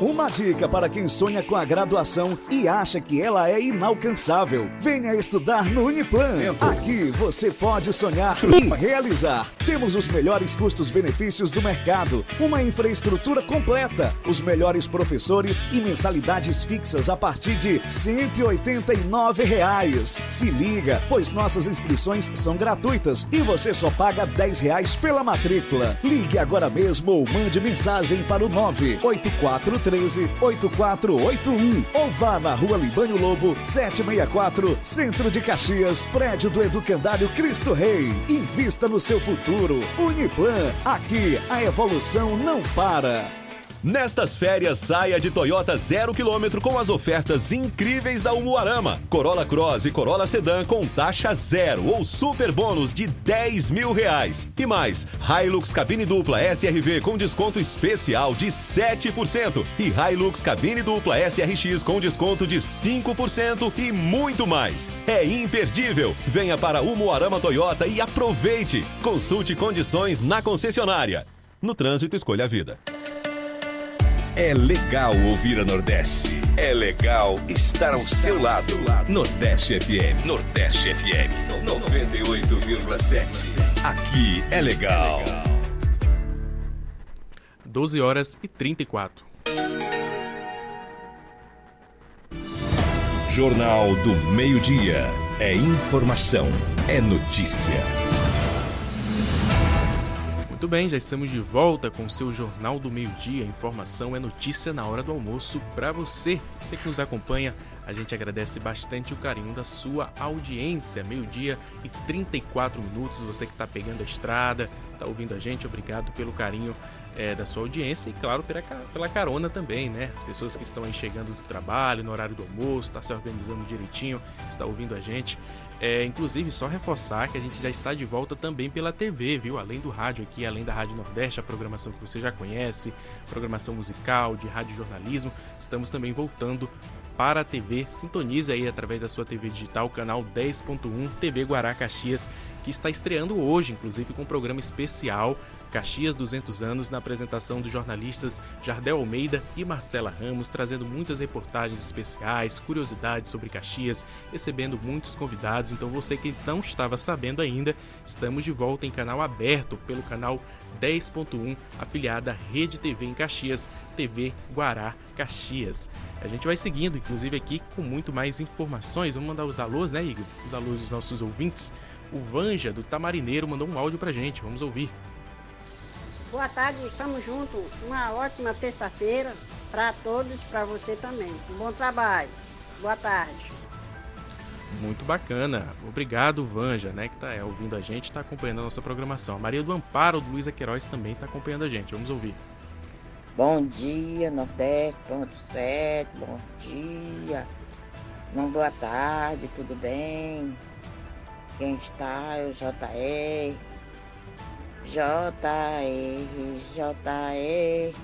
Speaker 27: Uma dica para quem sonha com a graduação e acha que ela é inalcançável. Venha estudar no Uniplan. Aqui você pode sonhar e realizar. Temos os melhores custos-benefícios do mercado, uma infraestrutura completa, os melhores professores e mensalidades fixas a partir de 189 reais. Se liga, pois nossas inscrições são gratuitas e você só paga 10 reais pela matrícula. Ligue agora mesmo ou mande mensagem para o 984 13 8481 ou vá na Rua Libânio Lobo 764, Centro de Caxias, prédio do Educandário Cristo Rei. Invista no seu futuro. Uniplan, aqui a evolução não para.
Speaker 2: Nestas férias, saia de Toyota zero quilômetro com as ofertas incríveis da Umuarama. Corolla Cross e Corolla Sedan com taxa zero ou super bônus de 10 mil reais. E mais, Hilux cabine dupla SRV com desconto especial de 7% e Hilux cabine dupla SRX com desconto de 5% e muito mais. É imperdível. Venha para Umuarama Toyota e aproveite. Consulte condições na concessionária. No trânsito, escolha a vida. É legal ouvir a Nordeste. É legal estar ao seu lado. Nordeste FM. Nordeste FM. 98,7. Aqui é legal.
Speaker 1: 12 horas e 34.
Speaker 2: Jornal do Meio-Dia. É informação. É notícia.
Speaker 1: Muito bem, já estamos de volta com o seu Jornal do Meio-Dia. Informação é notícia na hora do almoço para você. Você que nos acompanha, a gente agradece bastante o carinho da sua audiência. Meio-dia e 34 minutos. Você que está pegando a estrada, está ouvindo a gente, obrigado pelo carinho é, da sua audiência e, claro, pela, pela carona também, né? As pessoas que estão aí chegando do trabalho, no horário do almoço, está se organizando direitinho, está ouvindo a gente. É, inclusive, só reforçar que a gente já está de volta também pela TV, viu? Além do rádio aqui, além da Rádio Nordeste, a programação que você já conhece, programação musical, de rádio jornalismo, estamos também voltando para a TV. Sintonize aí através da sua TV digital, canal 10.1 TV Guará Caxias, que está estreando hoje, inclusive com um programa especial Caxias 200 anos, na apresentação dos jornalistas Jardel Almeida e Marcela Ramos, trazendo muitas reportagens especiais, curiosidades sobre Caxias, recebendo muitos convidados. Então, você que não estava sabendo ainda, estamos de volta em canal aberto pelo canal 10.1, afiliada à Rede TV em Caxias, TV Guará Caxias. A gente vai seguindo, inclusive, aqui com muito mais informações. Vamos mandar os alôs, né, Igor? Os alôs dos nossos ouvintes. O Vanja, do Tamarineiro, mandou um áudio pra gente. Vamos ouvir.
Speaker 28: Boa tarde, estamos juntos. Uma ótima terça-feira para todos, para você também. Um bom trabalho. Boa tarde.
Speaker 1: Muito bacana. Obrigado, Vanja, né, que está é, ouvindo a gente, está acompanhando a nossa programação. A Maria do Amparo, do Luísa Queiroz, também está acompanhando a gente. Vamos ouvir.
Speaker 29: Bom dia, Nordeste, ponto 7, bom dia. Não, boa tarde, tudo bem? Quem está é o JR. JR, JR.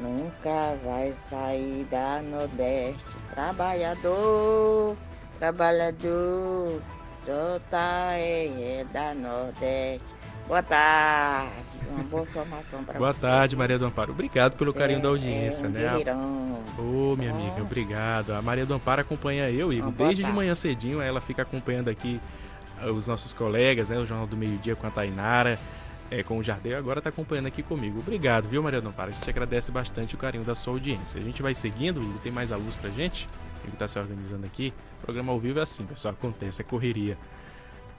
Speaker 29: Nunca vai sair da Nordeste. Trabalhador, trabalhador. JR é da Nordeste. Boa tarde. Uma boa formação para você.
Speaker 1: Boa tarde, Maria do Amparo. Obrigado pelo
Speaker 29: Você
Speaker 1: carinho da audiência,
Speaker 29: é um
Speaker 1: né?
Speaker 29: guerreirão.
Speaker 1: Ô, minha amiga, obrigado. A Maria do Amparo acompanha eu, Igor, desde de
Speaker 29: tarde.
Speaker 1: manhã cedinho. Ela fica acompanhando aqui os nossos colegas, né? O Jornal do Meio Dia com a Tainara, é, com o Jardel. Agora está acompanhando aqui comigo. Obrigado, viu, Maria Amparo? A gente agradece bastante o carinho da sua audiência. A gente vai seguindo. Tem mais a luz pra gente? O que está se organizando aqui. O programa ao vivo é assim, pessoal. Acontece, é correria.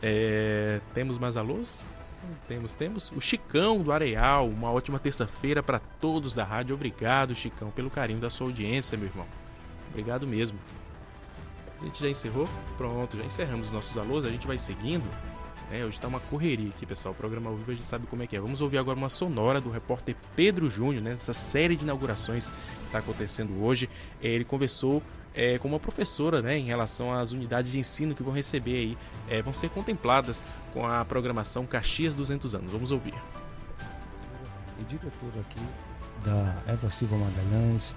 Speaker 1: É, temos mais alôs? Temos, temos. O Chicão do Areal, uma ótima terça-feira para todos da rádio. Obrigado, Chicão, pelo carinho da sua audiência, meu irmão. Obrigado mesmo. A gente já encerrou? Pronto, já encerramos os nossos alôs, a gente vai seguindo. É, hoje tá uma correria aqui, pessoal. O programa ao vivo a gente sabe como é que é. Vamos ouvir agora uma sonora do repórter Pedro Júnior, né? Nessa série de inaugurações que está acontecendo hoje. É, ele conversou é, com uma professora, né? Em relação às unidades de ensino que vão receber aí, é, vão ser contempladas com a programação Caxias 200 anos. Vamos ouvir.
Speaker 30: E diretor aqui da Eva Silva Magalhães,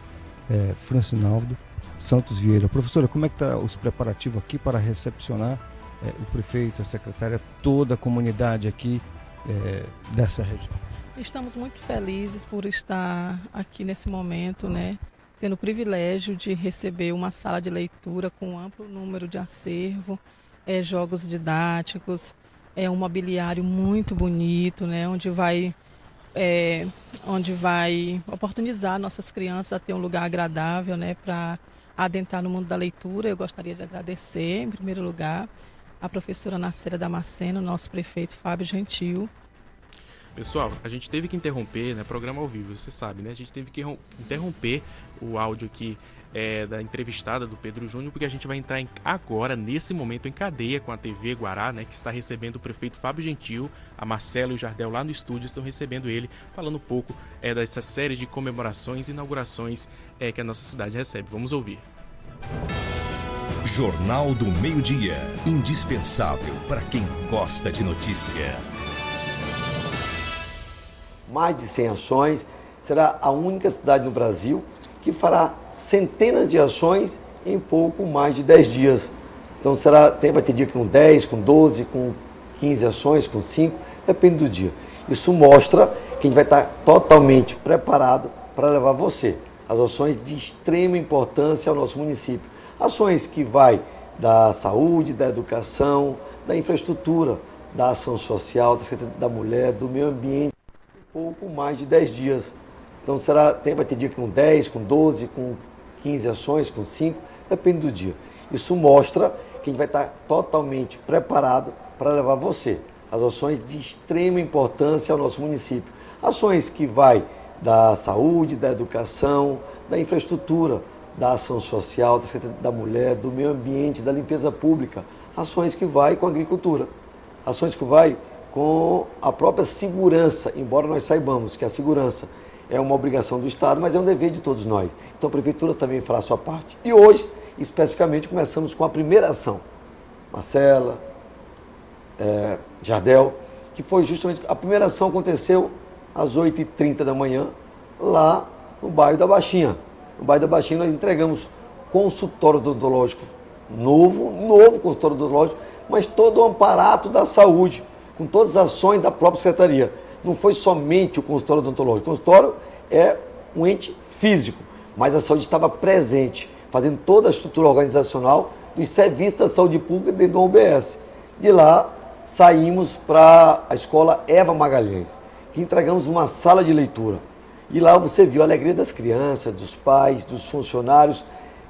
Speaker 30: é, Francinaldo Santos Vieira. Professora, como é que está os preparativos aqui para recepcionar é, o prefeito, a secretária, toda a comunidade aqui é, dessa região.
Speaker 31: Estamos muito felizes por estar aqui nesse momento, né? Tendo o privilégio de receber uma sala de leitura com um amplo número de acervo, é, jogos didáticos, é um mobiliário muito bonito, né? Onde vai é, onde vai oportunizar nossas crianças a ter um lugar agradável, né? Para adentrar no mundo da leitura. Eu gostaria de agradecer, em primeiro lugar, a professora Nacera Damasceno, nosso prefeito Fábio Gentil.
Speaker 1: Pessoal, a gente teve que interromper, né, programa ao vivo, você sabe, né? A gente teve que interromper o áudio aqui é, da entrevistada do Pedro Júnior, porque a gente vai entrar em, agora, nesse momento, em cadeia com a TV Guará, né, que está recebendo o prefeito Fábio Gentil, a Marcelo e o Jardel lá no estúdio estão recebendo ele, falando um pouco é, dessa série de comemorações e inaugurações é, que a nossa cidade recebe. Vamos ouvir.
Speaker 2: Jornal do Meio-Dia. Indispensável para quem gosta de notícia.
Speaker 32: Mais de 100 ações. Será a única cidade no Brasil que fará centenas de ações em pouco mais de 10 dias. Então será, tem, vai ter dia com 10, com 12, com 15 ações, com 5, depende do dia. Isso mostra que a gente vai estar totalmente preparado para levar você as ações de extrema importância ao nosso município Ações que vai da saúde, da educação, da infraestrutura, da ação social, da mulher, do meio ambiente, um pouco mais de 10 dias. Então será, tem, vai ter dia com 10, com 12, com 15 ações, com 5, depende do dia. Isso mostra que a gente vai estar totalmente preparado para levar você as ações de extrema importância ao nosso município. Ações que vai da saúde, da educação, da infraestrutura, da ação social, da mulher, do meio ambiente, da limpeza pública, ações que vai com a agricultura, ações que vai com a própria segurança, embora nós saibamos que a segurança é uma obrigação do Estado, mas é um dever de todos nós. Então a Prefeitura também fará a sua parte. E hoje, especificamente, começamos com a primeira ação. Marcela, é, Jardel, que foi justamente. A primeira ação aconteceu às 8h30 da manhã, lá no bairro da Baixinha no bairro da Baixinha, nós entregamos consultório odontológico novo, novo consultório odontológico, mas todo o amparato da saúde, com todas as ações da própria secretaria. Não foi somente o consultório odontológico. O consultório é um ente físico, mas a saúde estava presente, fazendo toda a estrutura organizacional dos serviços da saúde pública dentro do OBS. De lá, saímos para a escola Eva Magalhães, que entregamos uma sala de leitura. E lá você viu a alegria das crianças, dos pais, dos funcionários,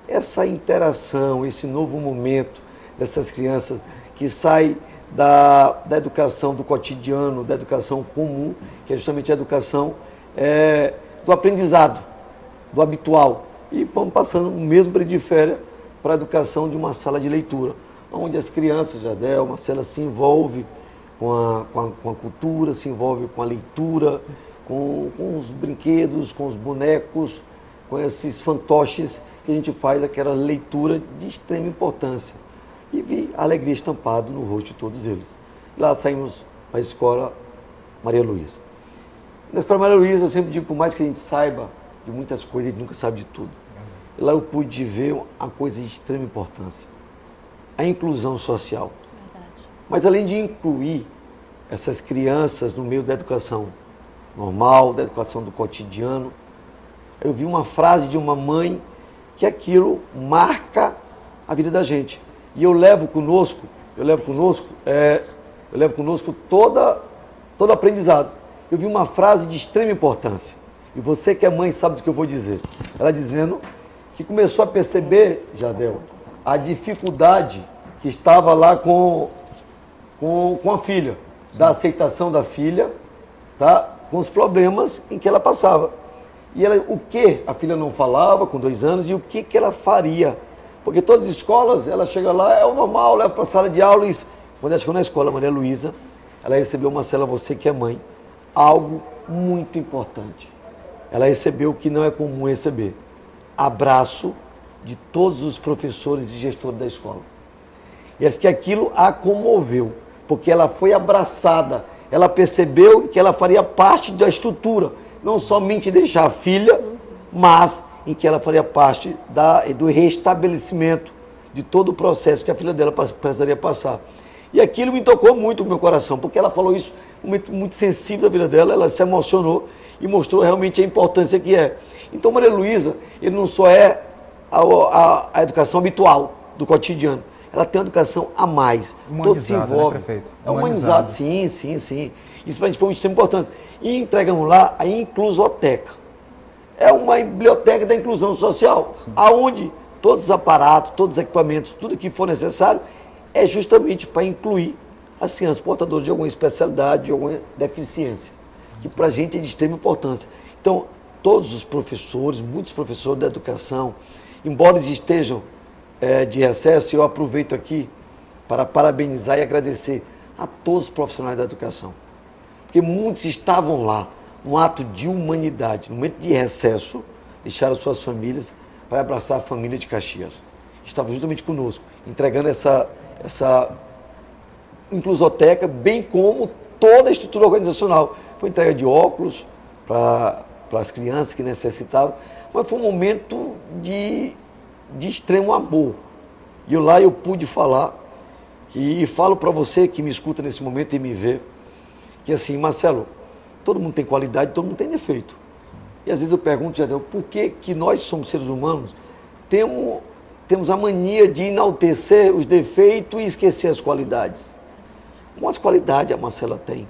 Speaker 32: essa interação, esse novo momento dessas crianças que saem da, da educação do cotidiano, da educação comum, que é justamente a educação é, do aprendizado, do habitual. E vamos passando o mesmo período de férias para a educação de uma sala de leitura, onde as crianças, Jadel, Marcela, se envolve com a, com a, com a cultura, se envolve com a leitura, com, com os brinquedos, com os bonecos, com esses fantoches que a gente faz aquela leitura de extrema importância. E vi a alegria estampada no rosto de todos eles. Lá saímos para a escola Maria Luísa. Na escola Maria Luísa, eu sempre digo, por mais que a gente saiba de muitas coisas, a gente nunca sabe de tudo. Lá eu pude ver uma coisa de extrema importância: a inclusão social. Mas além de incluir essas crianças no meio da educação normal, da educação do cotidiano. Eu vi uma frase de uma mãe que aquilo marca a vida da gente. E eu levo conosco, eu levo conosco, é, eu levo conosco toda, todo aprendizado. Eu vi uma frase de extrema importância. E você que é mãe sabe do que eu vou dizer. Ela dizendo que começou a perceber, Jadel, a dificuldade que estava lá com, com, com a filha, Sim. da aceitação da filha, tá? com os problemas em que ela passava. E ela, o que a filha não falava com dois anos e o que, que ela faria. Porque todas as escolas, ela chega lá, é o normal, leva para a sala de aula e quando ela chegou na escola, Maria Luísa, ela recebeu uma cela, você que é mãe, algo muito importante. Ela recebeu o que não é comum receber. Abraço de todos os professores e gestores da escola. E acho que aquilo a comoveu, porque ela foi abraçada, ela percebeu que ela faria parte da estrutura, não somente deixar a filha, mas em que ela faria parte da, do restabelecimento de todo o processo que a filha dela precisaria passar. E aquilo me tocou muito no meu coração, porque ela falou isso, um momento muito sensível da vida dela, ela se emocionou e mostrou realmente a importância que é. Então, Maria Luísa, ele não só é a, a, a, educação habitual do cotidiano, ela tem uma educação a mais. Todo se envolve.
Speaker 33: Né,
Speaker 32: é humanizado, sim, sim, sim. Isso para a gente foi muito importante. E entregamos lá a Inclusoteca. É uma biblioteca da inclusão social, sim. aonde todos os aparatos, todos os equipamentos, tudo que for necessário, é justamente para incluir as crianças portadoras de alguma especialidade, de alguma deficiência, que para a gente é de extrema importância. Então, todos os professores, muitos professores da educação, embora estejam é, de recesso, eu aproveito aqui para parabenizar e agradecer a todos os profissionais da educação. Porque muitos estavam lá, um ato de humanidade, no momento de recesso, deixaram suas famílias para abraçar a família de Caxias. Estavam juntamente conosco, entregando essa, essa inclusoteca, bem como toda a estrutura organizacional. Foi entrega de óculos para as crianças que necessitavam, mas foi um momento de, de extremo amor. E eu, lá eu pude falar, e falo para você que me escuta nesse momento e me vê, que assim, Marcelo, todo mundo tem qualidade, todo mundo tem defeito. Sim. E às vezes eu pergunto, Jadel, por que, que nós somos seres humanos, temos, temos a mania de enaltecer os defeitos e esquecer as qualidades? Com as qualidades a Marcela tem,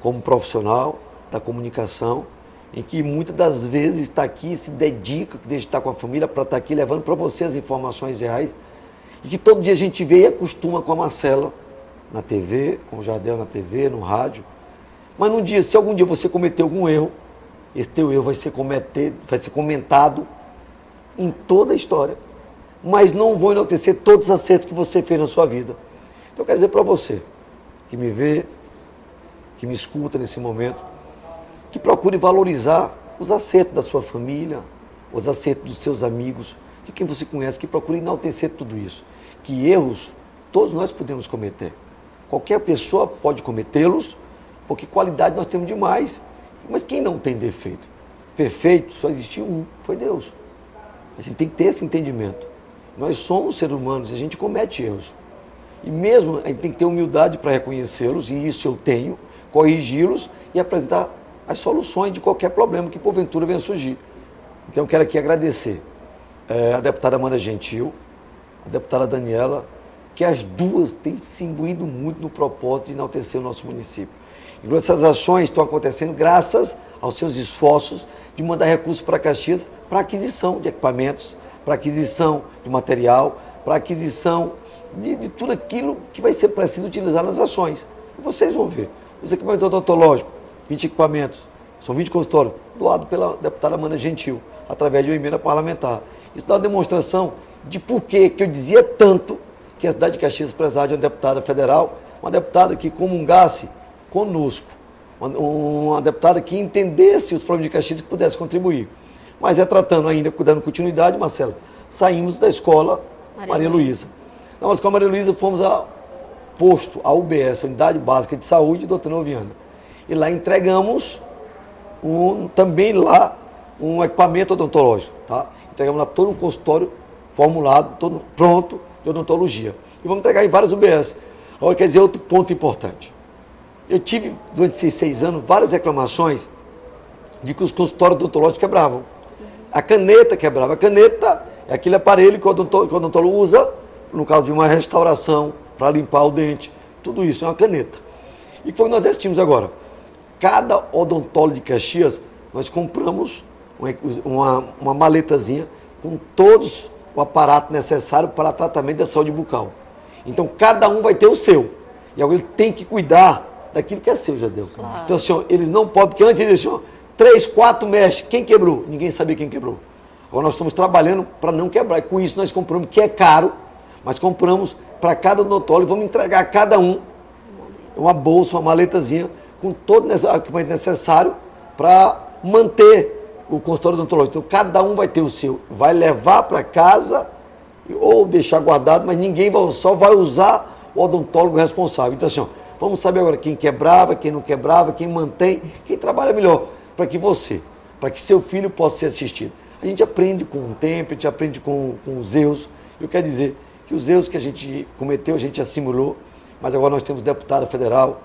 Speaker 32: como profissional da comunicação, em que muitas das vezes está aqui, se dedica, deixa de estar com a família para estar aqui levando para você as informações reais. E que todo dia a gente vê e acostuma com a Marcela na TV, com o Jardel na TV, no rádio. Mas num dia, se algum dia você cometer algum erro, esse teu erro vai ser, cometer, vai ser comentado em toda a história. Mas não vou enaltecer todos os acertos que você fez na sua vida. Então eu quero dizer para você, que me vê, que me escuta nesse momento, que procure valorizar os acertos da sua família, os acertos dos seus amigos, de quem você conhece, que procure enaltecer tudo isso. Que erros todos nós podemos cometer. Qualquer pessoa pode cometê-los, porque qualidade nós temos demais. Mas quem não tem defeito? Perfeito, só existiu um, foi Deus. A gente tem que ter esse entendimento. Nós somos seres humanos a gente comete erros. E mesmo a gente tem que ter humildade para reconhecê-los, e isso eu tenho, corrigi-los e apresentar as soluções de qualquer problema que porventura venha surgir. Então eu quero aqui agradecer é, a deputada Amanda Gentil, a deputada Daniela, que as duas têm se imbuído muito no propósito de enaltecer o nosso município. E essas ações estão acontecendo graças aos seus esforços de mandar recursos para Caxias para aquisição de equipamentos, para aquisição de material, para aquisição de, de, tudo aquilo que vai ser preciso utilizar nas ações. Vocês vão ver. Os equipamentos odontológicos, 20 equipamentos, são 20 consultórios, doado pela deputada Amanda Gentil, através de uma emenda parlamentar. Isso dá uma demonstração de por que eu dizia tanto que a cidade de Caxias precisava de uma deputada federal, uma deputada que comungasse conosco, uma, uma deputada que entendesse os problemas de Caxias e que pudesse contribuir. Mas é tratando ainda, dando continuidade, Marcelo, saímos da escola Maria, Maria Luísa. Na escola Maria Luísa fomos ao posto, a UBS, Unidade Básica de Saúde, doutora Noviana. E lá entregamos um, também lá um equipamento odontológico. Tá? Entregamos lá todo um consultório formulado, todo pronto, de odontologia. E vamos entregar em várias UBS. Agora, quer dizer, outro ponto importante. Eu tive, durante esses seis anos, várias reclamações de que os consultórios odontológicos quebravam. A caneta quebrava. A caneta é aquele aparelho que o odontólogo usa no caso de uma restauração, para limpar o dente. Tudo isso é uma caneta. E foi o que nós decidimos agora. Cada odontólogo de Caxias, nós compramos uma, uma, maletazinha com todos o aparato necessário para tratamento da saúde bucal. Então, cada um vai ter o seu. E agora ele tem que cuidar daquilo que é seu, Jadeu. Claro. Então, senhor, eles não podem, porque antes eles diziam, três, quatro meses. Quem quebrou? Ninguém sabia quem quebrou. Agora nós estamos trabalhando para não quebrar. E com isso nós compramos, que é caro, mas compramos para cada odontólogo vamos entregar a cada um uma bolsa, uma maletazinha com todo o equipamento necessário para manter o consultório odontológico. Então cada um vai ter o seu, vai levar para casa ou deixar guardado, mas ninguém vai, só vai usar o odontólogo responsável. Então assim, ó, vamos saber agora quem quebrava, quem não quebrava, quem mantém, quem trabalha melhor, para que você, para que seu filho possa ser assistido. A gente aprende com o tempo, a gente aprende com, com os erros. Eu quero dizer que os erros que a gente cometeu, a gente assimilou, mas agora nós temos deputado federal,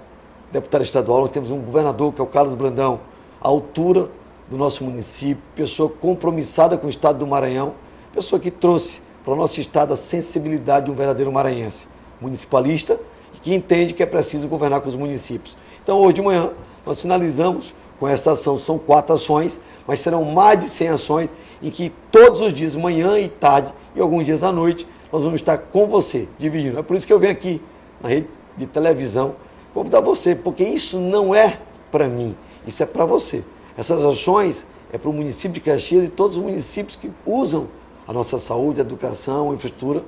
Speaker 32: deputado estadual, nós temos um governador que é o Carlos Brandão, à altura do nosso município, pessoa compromissada com o estado do Maranhão, pessoa que trouxe para o nosso estado a sensibilidade de um verdadeiro maranhense, municipalista, e que entende que é preciso governar com os municípios. Então, hoje de manhã, nós finalizamos com essa ação, são quatro ações, mas serão mais de 100 ações em que todos os dias, manhã e tarde, e alguns dias à noite, nós vamos estar com você, dividindo. É por isso que eu venho aqui na rede de televisão convidar você, porque isso não é para mim, isso é para você. Essas ações é para o município de Caxias e todos os municípios que usam a nossa saúde, a educação, a infraestrutura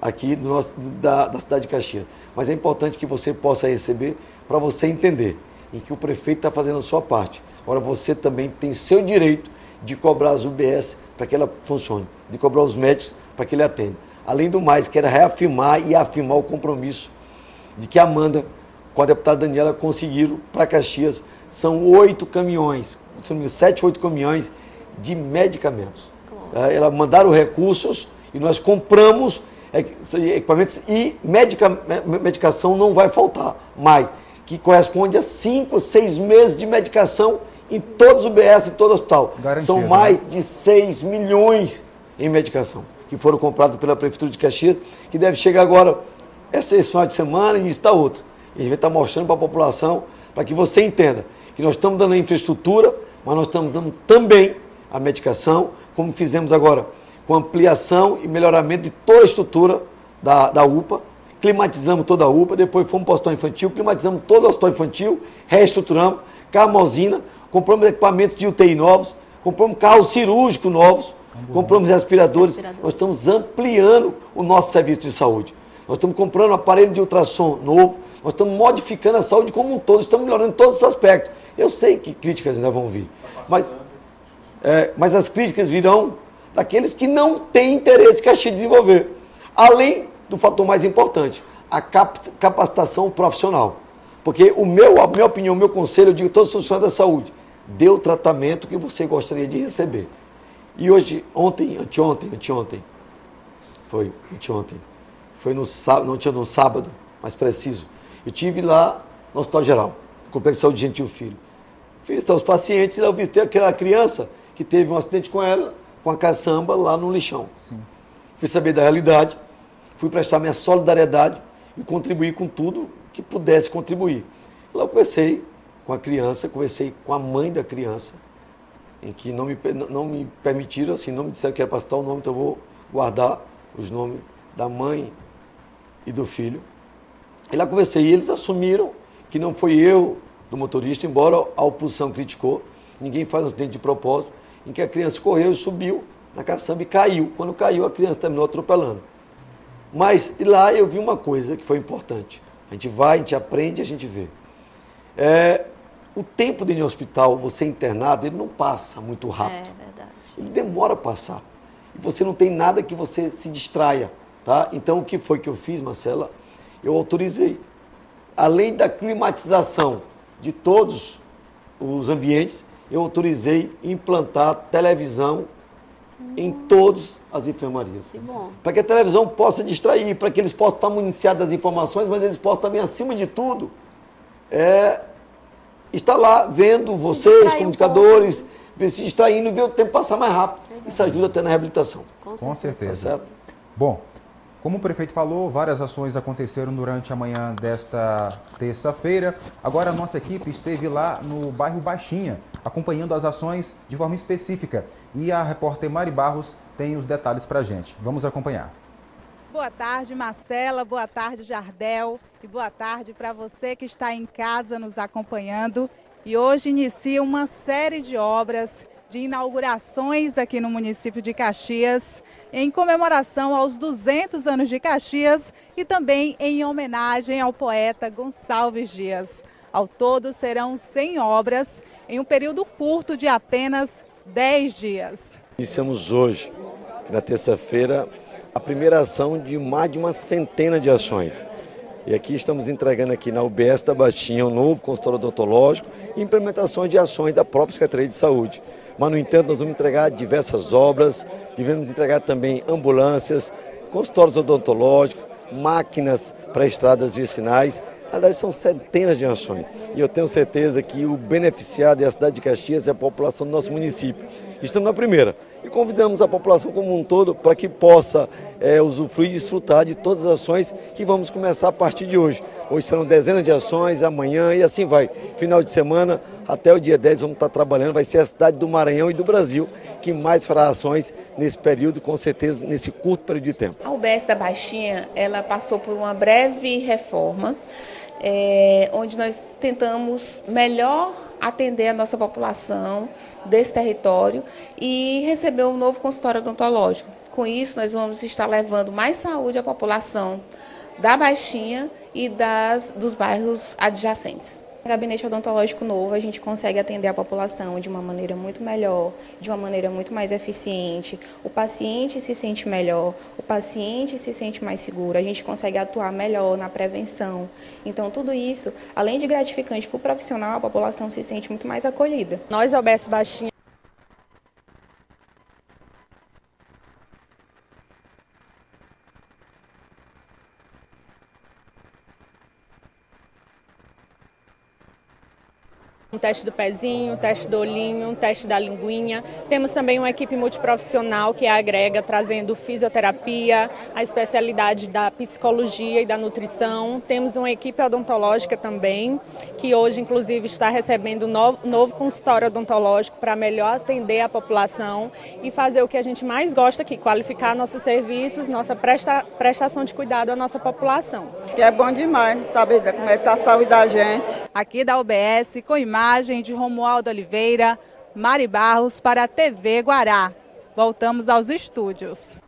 Speaker 32: aqui do nosso, da, da cidade de Caxias. Mas é importante que você possa receber para você entender em que o prefeito está fazendo a sua parte. Agora você também tem seu direito de cobrar as UBS para que ela funcione, de cobrar os médicos para que ele atenda. Além do mais, quero reafirmar e afirmar o compromisso de que a Amanda, com a deputada Daniela, conseguiram para Caxias. São oito caminhões, sete, oito caminhões de medicamentos. É, Elas mandaram recursos e nós compramos equipamentos e medica, medicação não vai faltar mais, que corresponde a cinco, seis meses de medicação em todos os UBS, em todo o hospital.
Speaker 33: Garantido,
Speaker 32: São
Speaker 33: né?
Speaker 32: mais de 6 milhões em medicação que foram comprados pela Prefeitura de Caxias, que deve chegar agora, essa esse de semana e está outra. E a gente vai estar mostrando para a população, para que você entenda que nós estamos dando a infraestrutura, mas nós estamos dando também a medicação, como fizemos agora, com ampliação e melhoramento de toda a estrutura da, da UPA, climatizamos toda a UPA, depois fomos para o hospital infantil, climatizamos todo o hospital infantil, reestruturamos, carmosina, compramos equipamentos de UTI novos, compramos carros cirúrgicos novos, compramos respiradores, nós estamos ampliando o nosso serviço de saúde. Nós estamos comprando aparelho de ultrassom novo, nós estamos modificando a saúde como um todo, estamos melhorando todos os aspectos. Eu sei que críticas ainda vão vir, mas, é, mas as críticas virão daqueles que não têm interesse que a Chile desenvolver. Além do fator mais importante, a cap- capacitação profissional. Porque o meu, a minha opinião, o meu conselho, eu digo a todos os funcionários da saúde, dê o tratamento que você gostaria de receber. E hoje, ontem, anteontem, anteontem, foi anteontem, foi no sábado, não tinha no sábado, mais preciso, eu tive lá no Hospital Geral, Complexo de Saúde Gentil Filho. Fiz os pacientes, e eu visitei aquela criança que teve um acidente com ela, com a caçamba lá no lixão. Fui saber da realidade, fui prestar minha solidariedade e contribuir com tudo que pudesse contribuir. Lá eu conversei com a criança, conversei com a mãe da criança, em que não me, não me permitiram, assim, não me disseram que era para citar o nome, então eu vou guardar os nomes da mãe e do filho. E lá conversei, e eles assumiram que não foi eu do motorista, embora a oposição criticou, ninguém faz um acidente de propósito, em que a criança correu e subiu na caçamba e caiu. Quando caiu, a criança terminou atropelando. Mas e lá eu vi uma coisa que foi importante. A gente vai, a gente aprende, a gente vê. É, o tempo de ir no hospital, você internado, ele não passa muito rápido.
Speaker 34: É verdade.
Speaker 32: Ele demora a passar. E você não tem nada que você se distraia. Tá? Então, o que foi que eu fiz, Marcela? Eu autorizei. Além da climatização de todos os ambientes, eu autorizei implantar televisão em todas as enfermarias.
Speaker 34: Que bom.
Speaker 32: Para que a televisão possa distrair, para que eles possam estar municiados das informações, mas eles possam também, acima de tudo, é, estar lá vendo vocês,
Speaker 34: distrair um
Speaker 32: comunicadores, se distraindo e ver o tempo passar mais rápido. Isso ajuda até na reabilitação.
Speaker 33: Com certeza.
Speaker 32: Tá?
Speaker 33: Bom, como o prefeito falou, várias ações aconteceram durante a manhã desta terça-feira. Agora a nossa equipe esteve lá no bairro Baixinha, acompanhando as ações de forma específica. E a repórter Mari Barros tem os detalhes para a gente. Vamos acompanhar.
Speaker 35: Boa tarde, Marcela. Boa tarde, Jardel. E boa tarde para você que está em casa nos acompanhando. e hoje inicia uma série de obras de inaugurações aqui no município de Caxias, em comemoração aos 200 anos de Caxias e também em homenagem ao poeta Gonçalves Dias. Ao todo, serão 100 obras em um período curto de apenas 10 dias.
Speaker 32: Iniciamos hoje, na terça-feira, a primeira ação de mais de uma centena de ações. E aqui estamos entregando aqui na UBS da Baixinha um novo consultório odontológico e implementação de ações da própria Secretaria de Saúde mas no entanto nós vamos entregar diversas obras, devemos entregar também ambulâncias, consultórios odontológicos, máquinas para estradas vicinais. Verdade, são centenas de ações. E eu tenho certeza que o beneficiado é a cidade de Caxias e a população do nosso município. Estamos na primeira. E convidamos a população como um todo para que possa é, usufruir e desfrutar de todas as ações que vamos começar a partir de hoje. Hoje serão dezenas de ações, amanhã e assim vai. Final de semana, até o dia 10 vamos estar trabalhando, vai ser a cidade do Maranhão e do Brasil que mais fará ações nesse período, com certeza nesse curto período de tempo.
Speaker 34: A UBS da Baixinha, ela passou por uma breve reforma, é, onde nós tentamos melhor atender a nossa população desse território e receber um novo consultório odontológico. Com isso, nós vamos estar levando mais saúde à população da Baixinha e das, dos bairros adjacentes. Gabinete odontológico novo, a gente consegue atender a população de uma maneira muito melhor, de uma maneira muito mais eficiente. O paciente se sente melhor, o paciente se sente mais seguro, a gente consegue atuar melhor na prevenção. Então, tudo isso, além de gratificante para o profissional, a população se sente muito mais acolhida.
Speaker 36: Nós, OBS Baixinha, um teste do pezinho, um teste do olhinho, um teste da linguinha. Temos também uma equipe multiprofissional que agrega trazendo fisioterapia, a especialidade da psicologia e da nutrição. Temos uma equipe odontológica também, que hoje inclusive está recebendo um novo, novo consultório odontológico para melhor atender a população e fazer o que a gente mais gosta aqui, qualificar nossos serviços, nossa presta, prestação de cuidado à nossa população.
Speaker 37: Que é bom demais saber como é que está a saúde da gente.
Speaker 35: Aqui da UBS, com imagem de Romualdo Oliveira, Mari Barros para a TV Guará. Voltamos aos estúdios.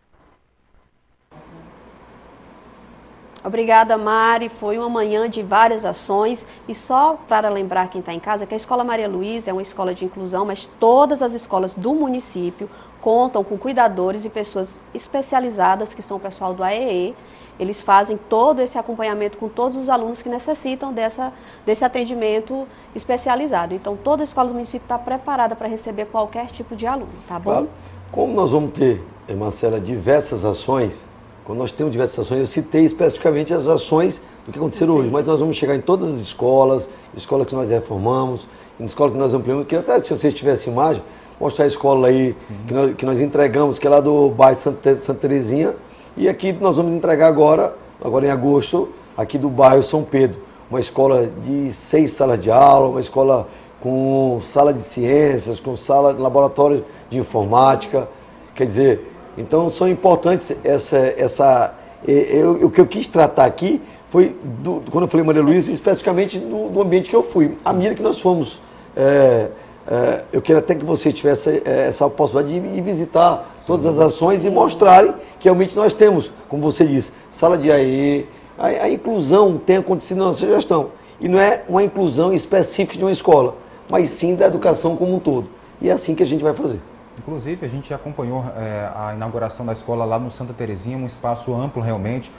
Speaker 38: Obrigada, Mari. Foi uma manhã de várias ações. E só para lembrar quem está em casa que a Escola Maria Luísa é uma escola de inclusão, mas todas as escolas do município contam com cuidadores e pessoas especializadas, que são o pessoal do AEE, eles fazem todo esse acompanhamento com todos os alunos que necessitam dessa, desse atendimento especializado. Então, toda a escola do município está preparada para receber qualquer tipo de aluno, tá bom? Claro.
Speaker 32: Como nós vamos ter, eh, Marcela, diversas ações, quando nós temos diversas ações, eu citei especificamente as ações do que aconteceram hoje, mas nós vamos chegar em todas as escolas, escolas que nós reformamos, em escola que nós ampliamos. Queria até que se vocês tivessem imagem, mostrar a escola aí que nós, que nós, entregamos, que é lá do bairro Santa, Santa Terezinha, e aqui nós vamos entregar agora, agora em agosto, aqui do bairro São Pedro, uma escola de seis salas de aula, uma escola com sala de ciências, com sala de laboratório de informática. Quer dizer, então são importantes essa. essa eu, o que eu quis tratar aqui foi, do, quando eu falei Maria Luísa, especificamente do, do, ambiente que eu fui. Sim. A medida que nós fomos. É, é, eu quero até que você tivesse é, essa possibilidade de ir visitar todas as ações e mostrarem que realmente nós temos, como você disse, sala de AE, a, a, inclusão tem acontecido na nossa gestão. E não é uma inclusão específica de uma escola, mas sim da educação como um todo. E é assim que a gente vai fazer.
Speaker 33: Inclusive, a gente acompanhou é, a inauguração da escola lá no Santa Terezinha, um espaço amplo realmente,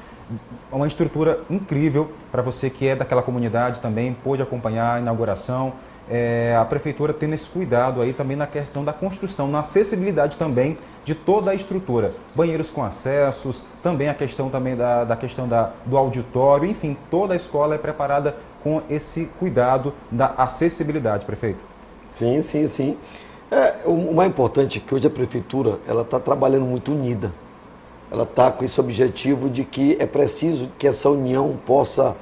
Speaker 33: uma estrutura incrível para você que é daquela comunidade também, pôde acompanhar a inauguração é, a prefeitura tendo esse cuidado aí também na questão da construção, na acessibilidade também de toda a estrutura. Banheiros com acessos, também a questão também da, da questão da, do auditório, enfim, toda a escola é preparada com esse cuidado da acessibilidade, prefeito.
Speaker 32: Sim, sim, sim. É, o mais importante é que hoje a prefeitura ela está trabalhando muito unida. Ela está com esse objetivo de que é preciso que essa união possa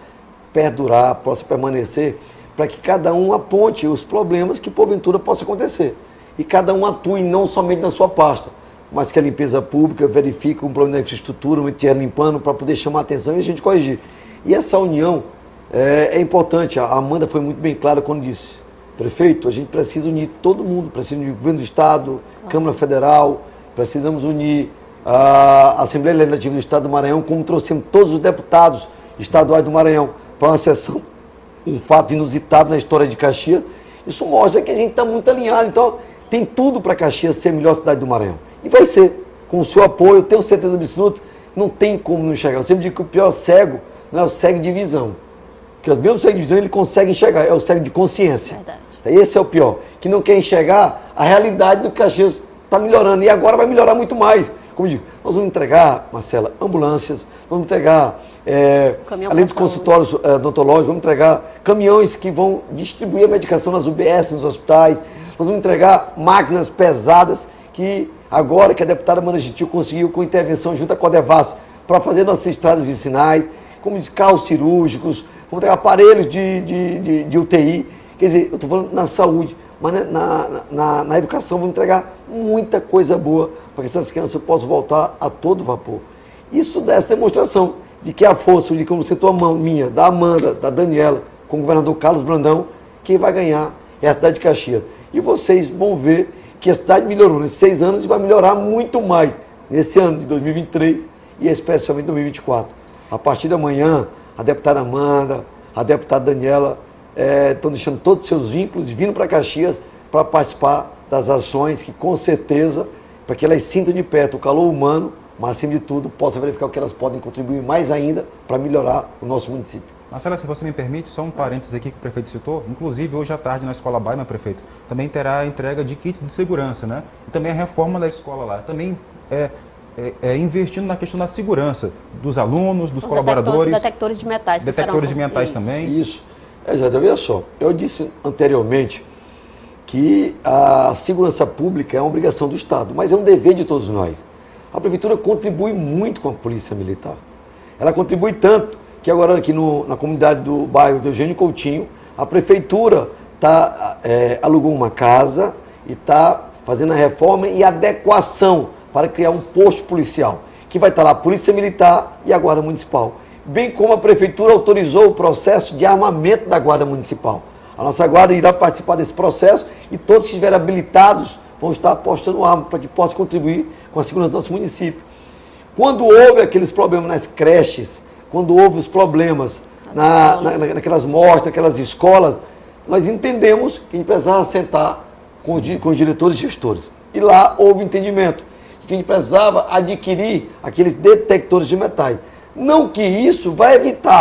Speaker 32: perdurar, possa permanecer para que cada um aponte os problemas que porventura possa acontecer. E cada um atue não somente na sua pasta, mas que a limpeza pública verifique um problema da infraestrutura, um estiver limpando para poder chamar a atenção e a gente corrigir. E essa união é, é, importante. A Amanda foi muito bem clara quando disse: Prefeito, a gente precisa unir todo mundo, precisa unir o governo do Estado, Câmara Federal, precisamos unir a Assembleia Legislativa do Estado do Maranhão, como trouxemos todos os deputados estaduais do Maranhão para uma sessão, um fato inusitado na história de Caxias. Isso mostra que a gente está muito alinhado. Então, tem tudo para Caxias ser a melhor cidade do Maranhão. E vai ser. Com o seu apoio, eu tenho certeza absoluta, não tem como não enxergar. Eu sempre digo que o pior cego não é o cego de visão. Porque o mesmo cego de visão ele consegue enxergar, é o cego de consciência. Verdade. Esse é o pior, que não quer enxergar a realidade do que Caxias está melhorando. E agora vai melhorar muito mais. Como eu digo, nós vamos entregar, Marcela, ambulâncias, vamos entregar, é, além dos consultórios é, odontológicos, vamos entregar caminhões que vão distribuir a medicação nas UBS, nos hospitais, nós vamos entregar máquinas pesadas que agora que a deputada Mana Gentil conseguiu com intervenção junto à Codevas para fazer nossas estradas vicinais, como de carros cirúrgicos, vamos entregar aparelhos de, de, de, de UTI. Quer dizer, eu estou falando na saúde, mas na, na, na, na educação vamos entregar muita coisa boa para que essas crianças possam voltar a todo vapor. Isso dá essa demonstração de que a força, de como sentou a mão minha, da Amanda, da Daniela, com o governador Carlos Brandão, quem vai ganhar é a cidade de Caxias. E vocês vão ver que a cidade melhorou nesses seis anos e vai melhorar muito mais nesse ano de 2023 e especialmente 2024. A partir de amanhã, a deputada Amanda, a deputada Daniela estão é, deixando todos os seus vínculos vindo para Caxias para participar das ações que com certeza para que elas sintam de perto o calor humano, mas acima de tudo possam verificar o que elas podem contribuir mais ainda para melhorar o nosso município.
Speaker 33: Marcela, se você me permite, só um parênteses aqui que o prefeito citou. Inclusive, hoje à tarde na Escola Baima, prefeito, também terá a entrega de kits de segurança, né? E também a reforma da escola lá. Também é, é, é, investindo na questão da segurança dos alunos, dos colaboradores.
Speaker 38: Detectores de metais.
Speaker 33: Detectores de metais
Speaker 32: isso,
Speaker 33: também.
Speaker 32: Isso. É, já veja só, eu disse anteriormente que a segurança pública é uma obrigação do Estado, mas é um dever de todos nós. A Prefeitura contribui muito com a Polícia Militar. Ela contribui tanto que agora aqui no, na comunidade do bairro do Eugênio Coutinho, a Prefeitura tá, é, alugou uma casa e está fazendo a reforma e adequação para criar um posto policial, que vai estar lá a Polícia Militar e a Guarda Municipal. Bem como a Prefeitura autorizou o processo de armamento da Guarda Municipal. A nossa guarda irá participar desse processo e todos que estiverem habilitados vão estar apostando arma para que possa contribuir com a segurança do nosso município. Quando houve aqueles problemas nas creches, quando houve os problemas na, na, naquelas mostras, naquelas escolas, nós entendemos que a gente precisava sentar com os, com os diretores e gestores. E lá houve entendimento de que a gente precisava adquirir aqueles detectores de metais. Não que isso vai evitar